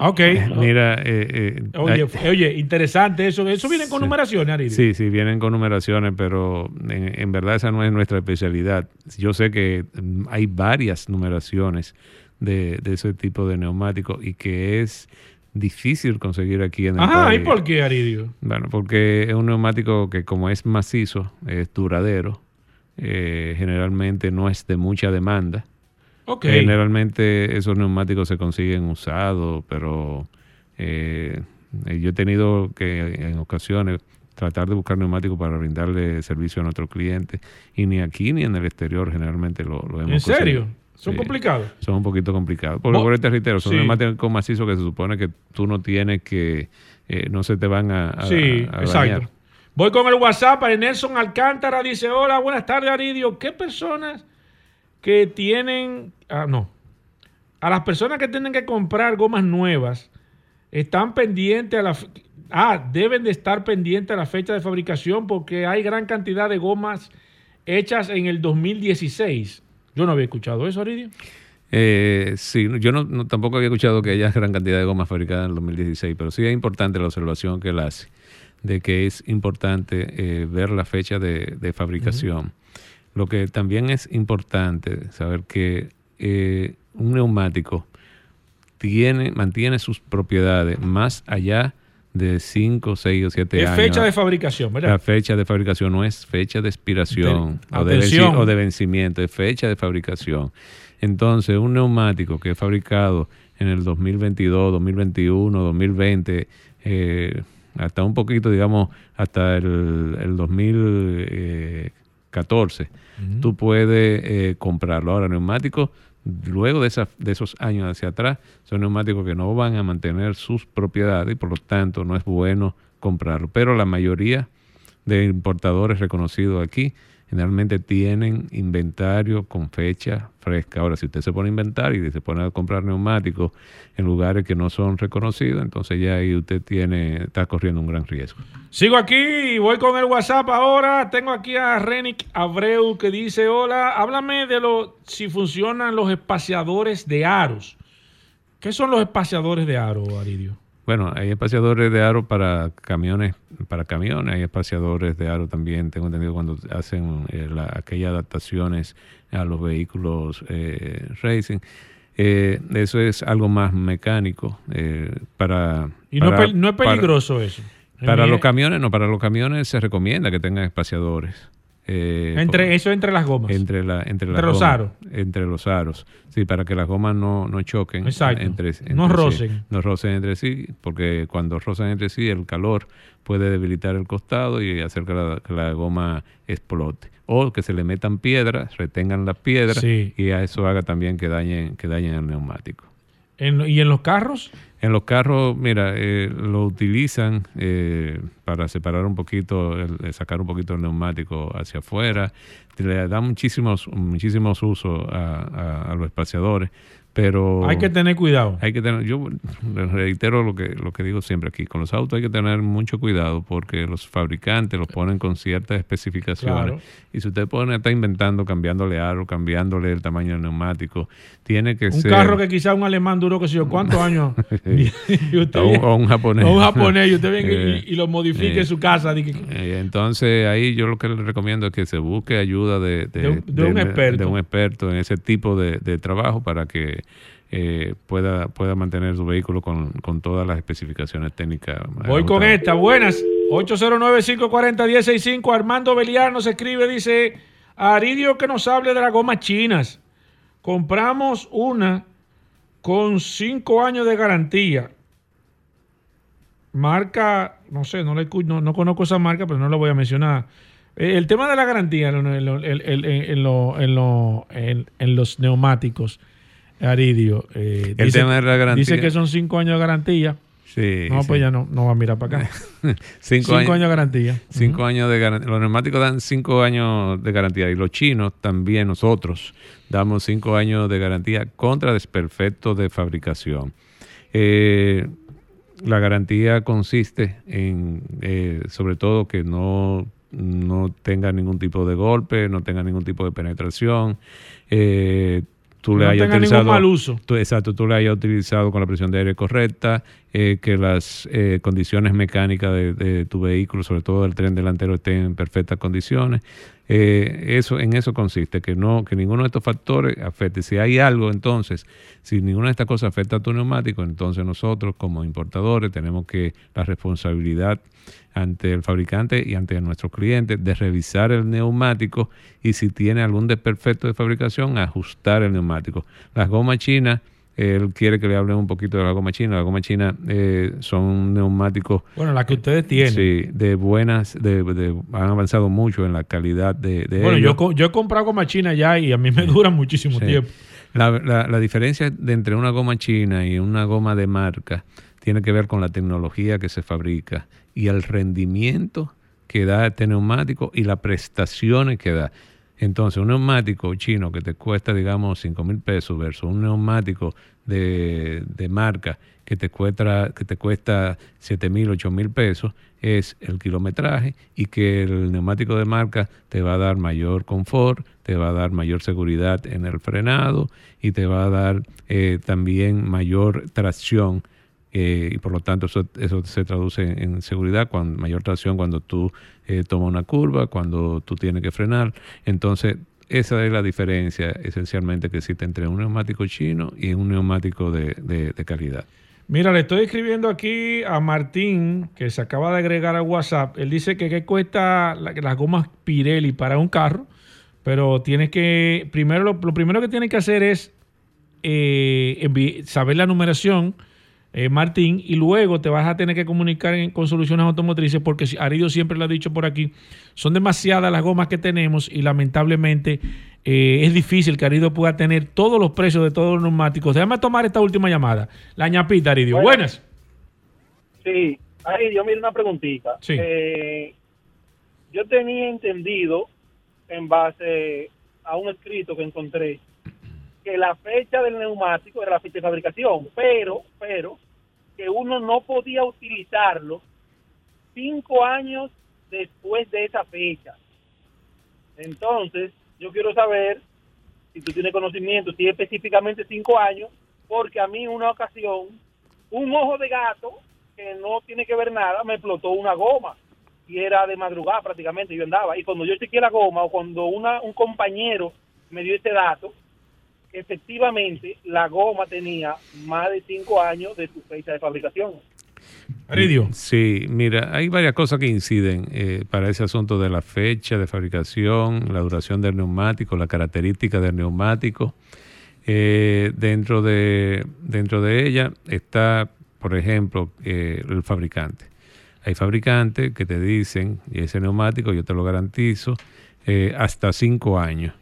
[SPEAKER 2] Ok.
[SPEAKER 7] Mira, eh,
[SPEAKER 2] eh, oye, oye, interesante eso. ¿Eso vienen con numeraciones, Ariel?
[SPEAKER 7] Sí, sí, vienen con numeraciones, pero en, verdad esa no es nuestra especialidad. Yo sé que mm, hay varias numeraciones de, ese tipo de neumáticos y que es difícil conseguir aquí en el
[SPEAKER 2] Ajá, ¿y por qué, Aridio?
[SPEAKER 7] Bueno, porque es un neumático que como es macizo, es duradero, eh, generalmente no es de mucha demanda. Generalmente esos neumáticos se consiguen usados, pero eh, yo he tenido que en ocasiones tratar de buscar neumáticos para brindarle servicio a nuestros clientes y ni aquí ni en el exterior generalmente lo, lo hemos
[SPEAKER 2] ¿En serio? ¿Son complicados?
[SPEAKER 7] Son un poquito complicados. Porque por este reitero, son neumáticos macizos que se supone que tú no tienes que, eh, no se te van a,
[SPEAKER 2] sí, exacto. Voy con el WhatsApp. Nelson Alcántara dice: Hola, buenas tardes, Aridio. ¿Qué personas que tienen. Ah, no. A las personas que tienen que comprar gomas nuevas están pendientes a la. Ah, deben de estar pendientes a la fecha de fabricación porque hay gran cantidad de gomas hechas en el 2016. Yo no había escuchado eso, Aridio.
[SPEAKER 7] Eh, sí, yo no, tampoco había escuchado que haya gran cantidad de gomas fabricadas en el 2016, pero sí es importante la observación que él hace de que es importante eh, ver la fecha de, fabricación. Lo que también es importante saber que eh, un neumático tiene, mantiene sus propiedades más allá de 5, 6 o 7 años.
[SPEAKER 2] Es fecha de fabricación, ¿verdad?
[SPEAKER 7] La fecha de fabricación no es fecha de expiración o, de o, de vencimiento, es fecha de fabricación. Entonces, un neumático que es fabricado en el 2022, 2021, 2020, eh, hasta un poquito, digamos, hasta el, el 2014, tú puedes eh, comprarlo. Ahora, neumáticos, luego de, esa, de esos años hacia atrás, son neumáticos que no van a mantener sus propiedades y por lo tanto no es bueno comprarlo. Pero la mayoría de importadores reconocidos aquí generalmente tienen inventario con fecha fresca. Ahora, si usted se pone a inventar y se pone a comprar neumáticos en lugares que no son reconocidos, entonces ya ahí usted tiene, está corriendo un gran riesgo.
[SPEAKER 2] Sigo aquí voy con el WhatsApp ahora. Tengo aquí a Renick Abreu que dice, hola, háblame de lo, si funcionan los espaciadores de aros. ¿Qué son los espaciadores de aro, Aridio?
[SPEAKER 7] Bueno, hay espaciadores de aro para camiones, para camiones, hay espaciadores de aro también, tengo entendido cuando hacen eh, aquellas adaptaciones a los vehículos eh, racing. Eh, eso es algo más mecánico para...
[SPEAKER 2] ¿Y no, es peligroso eso?
[SPEAKER 7] Para los camiones, no, para los camiones se recomienda que tengan espaciadores.
[SPEAKER 2] Eh, entre Eso entre las gomas.
[SPEAKER 7] Entre, la, entre,
[SPEAKER 2] los aros.
[SPEAKER 7] Entre los aros. Sí, para que las gomas no, no choquen.
[SPEAKER 2] Exacto. Entre, no rocen.
[SPEAKER 7] no rocen entre sí, porque cuando rozan entre sí el calor puede debilitar el costado y hacer que la, goma explote. O que se le metan piedras, retengan las piedras y a eso haga también que dañen, que dañen el neumático.
[SPEAKER 2] ¿Y en los carros?
[SPEAKER 7] En los carros, mira, eh, lo utilizan eh, para separar un poquito, sacar un poquito el neumático hacia afuera. Le da muchísimos, muchísimos usos a los espaciadores pero
[SPEAKER 2] hay que tener cuidado.
[SPEAKER 7] Hay que tener, yo reitero lo que lo que digo siempre aquí, con los autos hay que tener mucho cuidado porque los fabricantes los ponen con ciertas especificaciones y si usted pone está inventando cambiándole aro, cambiándole el tamaño del neumático, tiene que
[SPEAKER 2] un
[SPEAKER 7] ser
[SPEAKER 2] un carro que quizá un alemán duró que sé yo cuántos años [LAUGHS] [LAUGHS]
[SPEAKER 7] o, un japonés
[SPEAKER 2] o un japonés y usted venga y, [LAUGHS] lo modifique en su casa.
[SPEAKER 7] Eh, entonces ahí yo lo que le recomiendo es que se busque ayuda de, de, un, experto. de un experto en ese tipo de trabajo para que eh, pueda, pueda mantener su vehículo con, todas las especificaciones técnicas.
[SPEAKER 2] Voy con esta, buenas. 809-540-165. Armando Beliar nos escribe, dice, Aridio que nos hable de las gomas chinas. Compramos una con 5 años de garantía. Marca, no sé, no, le, no, no conozco esa marca, pero no la voy a mencionar. Eh, el tema de la garantía en, en los neumáticos Aridio. Eh,
[SPEAKER 7] el
[SPEAKER 2] dice,
[SPEAKER 7] tema de la garantía.
[SPEAKER 2] Dice que son cinco años de garantía.
[SPEAKER 7] Sí,
[SPEAKER 2] no, pues ya no, no va a mirar para acá. [LAUGHS]
[SPEAKER 7] cinco,
[SPEAKER 2] años, de garantía.
[SPEAKER 7] Cinco años de garantía. Los neumáticos dan cinco años de garantía y los chinos también, nosotros, damos cinco años de garantía contra desperfectos de fabricación. Eh, la garantía consiste en, eh, sobre todo, que no, no tenga ningún tipo de golpe, no tenga ningún tipo de penetración. Eh, tú le hayas utilizado
[SPEAKER 2] mal uso.
[SPEAKER 7] exacto, tú le hayas utilizado con la presión de aire correcta, eh, que las eh, condiciones mecánicas de, tu vehículo, sobre todo el tren delantero, estén en perfectas condiciones. Eh, eso, en eso consiste, que no, que ninguno de estos factores afecte. Si hay algo, entonces, si ninguna de estas cosas afecta a tu neumático, entonces nosotros como importadores tenemos que la responsabilidad ante el fabricante y ante nuestros clientes de revisar el neumático y si tiene algún desperfecto de fabricación, ajustar el neumático. Las gomas chinas, él quiere que le hable un poquito de la goma china. La goma china eh, son neumáticos.
[SPEAKER 2] Bueno, las que ustedes tienen.
[SPEAKER 7] Sí, de buenas, de, han avanzado mucho en la calidad de.
[SPEAKER 2] bueno, yo, yo he comprado goma china ya y a mí me dura muchísimo tiempo.
[SPEAKER 7] La, la, la, diferencia de entre una goma china y una goma de marca tiene que ver con la tecnología que se fabrica y el rendimiento que da este neumático y las prestaciones que da. Entonces, un neumático chino que te cuesta, digamos, 5 mil pesos versus un neumático de, de marca que te cuesta, que te cuesta 7 mil, 8 mil pesos, es el kilometraje y que el neumático de marca te va a dar mayor confort, te va a dar mayor seguridad en el frenado y te va a dar eh, también mayor tracción. Eh, y por lo tanto eso, se traduce en seguridad, con mayor tracción cuando tú eh, tomas una curva, cuando tú tienes que frenar. Entonces, esa es la diferencia esencialmente que existe entre un neumático chino y un neumático de, calidad.
[SPEAKER 2] Mira, le estoy escribiendo aquí a Martín, que se acaba de agregar a WhatsApp. Él dice que qué cuesta las gomas Pirelli para un carro, pero tienes que, primero, lo, primero que tienes que hacer es eh, saber la numeración eh, Martín, y luego te vas a tener que comunicar con soluciones automotrices porque Aridio siempre lo ha dicho por aquí, son demasiadas las gomas que tenemos y lamentablemente eh, es difícil que Aridio pueda tener todos los precios de todos los neumáticos. Déjame tomar esta última llamada. La ñapita, Aridio. Buenas.
[SPEAKER 8] Sí, Aridio, mira una preguntita. Eh, yo tenía entendido, en base a un escrito que encontré, que la fecha del neumático era la fecha de fabricación, pero, pero, que uno no podía utilizarlo cinco años después de esa fecha. Entonces, yo quiero saber si tú tienes conocimiento, si específicamente cinco años, porque a mí en una ocasión, un ojo de gato, que no tiene que ver nada, me explotó una goma y era de madrugada prácticamente, yo andaba. Y cuando yo chequeé la goma o cuando una, un compañero me dio este dato, efectivamente la goma tenía más de cinco años de su fecha de fabricación.
[SPEAKER 7] Aridio. Sí, mira, hay varias cosas que inciden eh, para ese asunto de la fecha de fabricación, la duración del neumático, la característica del neumático. Eh, dentro, de, dentro de ella está, por ejemplo, eh, el fabricante. Hay fabricantes que te dicen, y ese neumático yo te lo garantizo, hasta cinco años.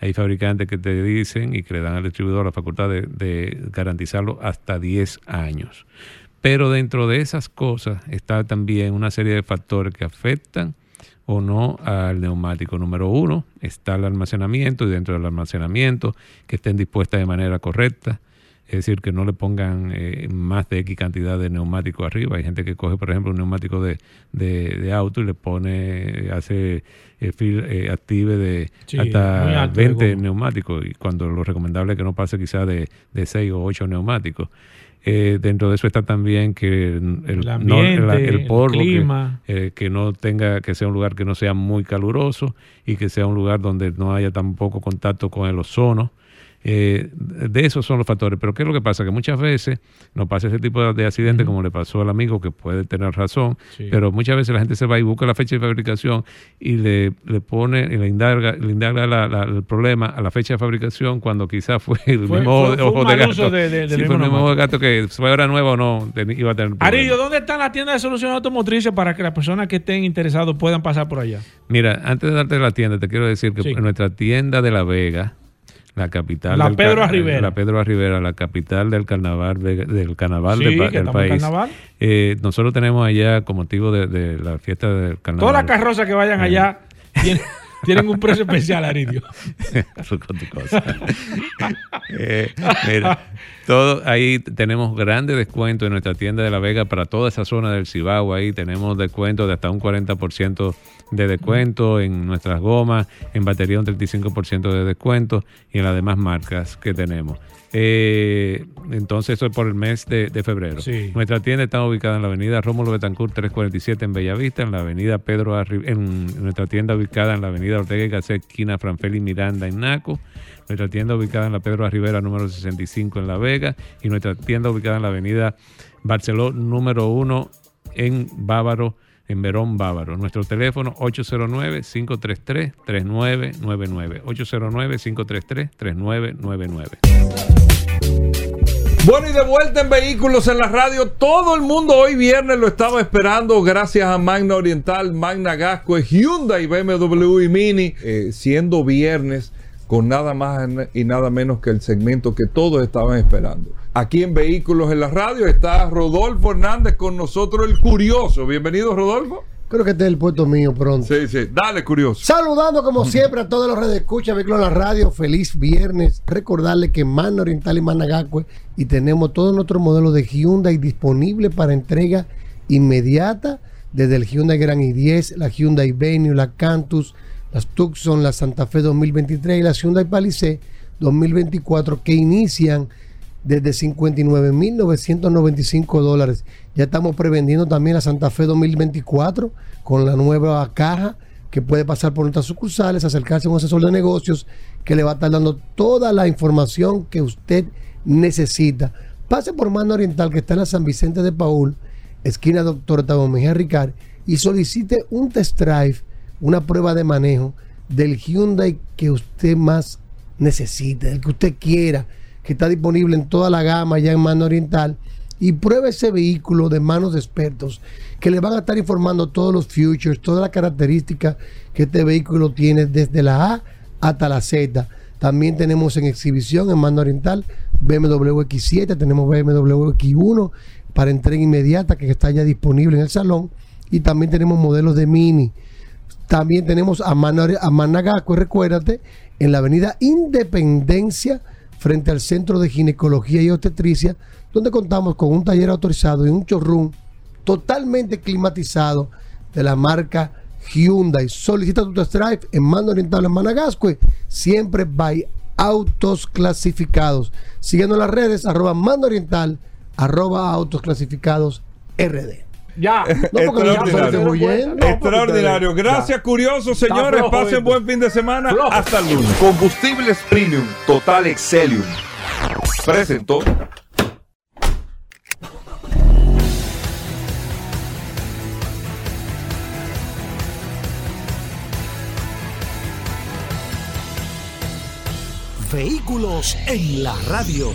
[SPEAKER 7] Hay fabricantes que te dicen y que le dan al distribuidor la facultad de, garantizarlo hasta 10 años. Pero dentro de esas cosas está también una serie de factores que afectan o no al neumático. Número uno está el almacenamiento y dentro del almacenamiento que estén dispuestas de manera correcta. Es decir, que no le pongan eh, más de X cantidad de neumático arriba. Hay gente que coge, por ejemplo, un neumático de, de, auto y le pone, hace eh, eh active de hasta 20 neumáticos. Y cuando lo recomendable es que no pase quizás de, de 6 o 8 neumáticos. Eh, dentro de eso está también que el, ambiente, el, polvo, clima. Que, no tenga, que sea un lugar que no sea muy caluroso y que sea un lugar donde no haya tampoco contacto con el ozono. Eh, de esos son los factores. Pero ¿qué es lo que pasa? Que muchas veces nos pasa ese tipo de accidente como le pasó al amigo, que puede tener razón, pero muchas veces la gente se va y busca la fecha de fabricación y le, le pone y le indaga, le indaga el problema a la fecha de fabricación cuando quizás fue el mismo ojo de gato. De, si fue el mismo ojo de gato que fue ahora nuevo o no, iba a tener
[SPEAKER 2] Arillo, ¿dónde están las tiendas de soluciones automotrices para que las personas que estén interesados puedan pasar por allá?
[SPEAKER 7] Mira, antes de darte la tienda, te quiero decir que en nuestra tienda de La Vega, la capital
[SPEAKER 2] la Pedro Rivera
[SPEAKER 7] la Pedro Rivera la capital del carnaval del carnaval del país. eh, nosotros tenemos allá con motivo de, la fiesta del carnaval.
[SPEAKER 2] Todas las carrozas que vayan allá tienen, un precio especial Aridio. [LAUGHS]
[SPEAKER 7] Eh, mira todo, ahí tenemos grandes descuentos en nuestra tienda de La Vega para toda esa zona del Cibao. Ahí tenemos descuentos de hasta un 40% de descuento en nuestras gomas, en batería un 35% de descuento y en las demás marcas que tenemos. Eh, entonces, eso es por el mes de, febrero. Nuestra tienda está ubicada en la avenida Rómulo Betancourt 347 en Bellavista, en la avenida Pedro en nuestra tienda ubicada en la avenida Ortega y Gasset, esquina Franfeli Miranda en Naco. Nuestra tienda ubicada en la Pedro Rivera número 65 en La Vega y nuestra tienda ubicada en la avenida Barceló número 1 en Bávaro en Verón Bávaro. Nuestro teléfono 809-533-3999. 809-533-3999.
[SPEAKER 1] Bueno, y de vuelta en Vehículos en la Radio. Todo el mundo hoy viernes lo estaba esperando gracias a Magna Oriental, Magna Gasco, Hyundai, BMW y Mini. Eh, siendo viernes, con nada más y nada menos que el segmento que todos estaban esperando. Aquí en Vehículos en la Radio está Rodolfo Hernández con nosotros, el curioso. Bienvenido, Rodolfo.
[SPEAKER 14] Creo que este es el puesto mío pronto.
[SPEAKER 1] Sí, sí. Dale, curioso.
[SPEAKER 14] Saludando como siempre a todos los redes escucha Vehículos en la Radio. Feliz viernes. Recordarle que Man Oriental y Managacue y tenemos todos nuestros modelos de Hyundai disponibles para entrega inmediata. Desde el Hyundai Grand i10, la Hyundai Venue, la Cantus, las Tucson, la Santa Fe 2023 y la Hyundai Palisade 2024 que inician desde 59.995 dólares. Ya estamos prevendiendo también la Santa Fe 2024 con la nueva caja que puede pasar por nuestras sucursales, acercarse a un asesor de negocios que le va a estar dando toda la información que usted necesita. Pase por Mano Oriental que está en la San Vicente de Paul, esquina Doctor Tabo Mejía Ricard, y solicite un test drive, una prueba de manejo del Hyundai que usted más necesite, el que usted quiera que está disponible en toda la gama ya en Mano Oriental y pruebe ese vehículo de manos de expertos que le van a estar informando todos los futures, todas las características que este vehículo tiene desde la A hasta la Z. También tenemos en exhibición en Mano Oriental BMW X7, tenemos BMW X1 para entrega inmediata que está ya disponible en el salón y también tenemos modelos de Mini. También tenemos a, a Managaco, recuérdate, en la avenida Independencia frente al Centro de Ginecología y Obstetricia, donde contamos con un taller autorizado y un showroom totalmente climatizado de la marca Hyundai. Solicita tu test drive en Mando Oriental en Managascue, siempre by autos clasificados. Siguiendo las redes, arroba Mando Oriental, arroba autos clasificados RD.
[SPEAKER 2] Ya. [LAUGHS]
[SPEAKER 1] extraordinario. extraordinario. Gracias, curiosos, señores. Pasen buen fin de semana. Hasta el lunes. Combustibles Premium Total Excelium. Presentó.
[SPEAKER 4] Vehículos en la radio.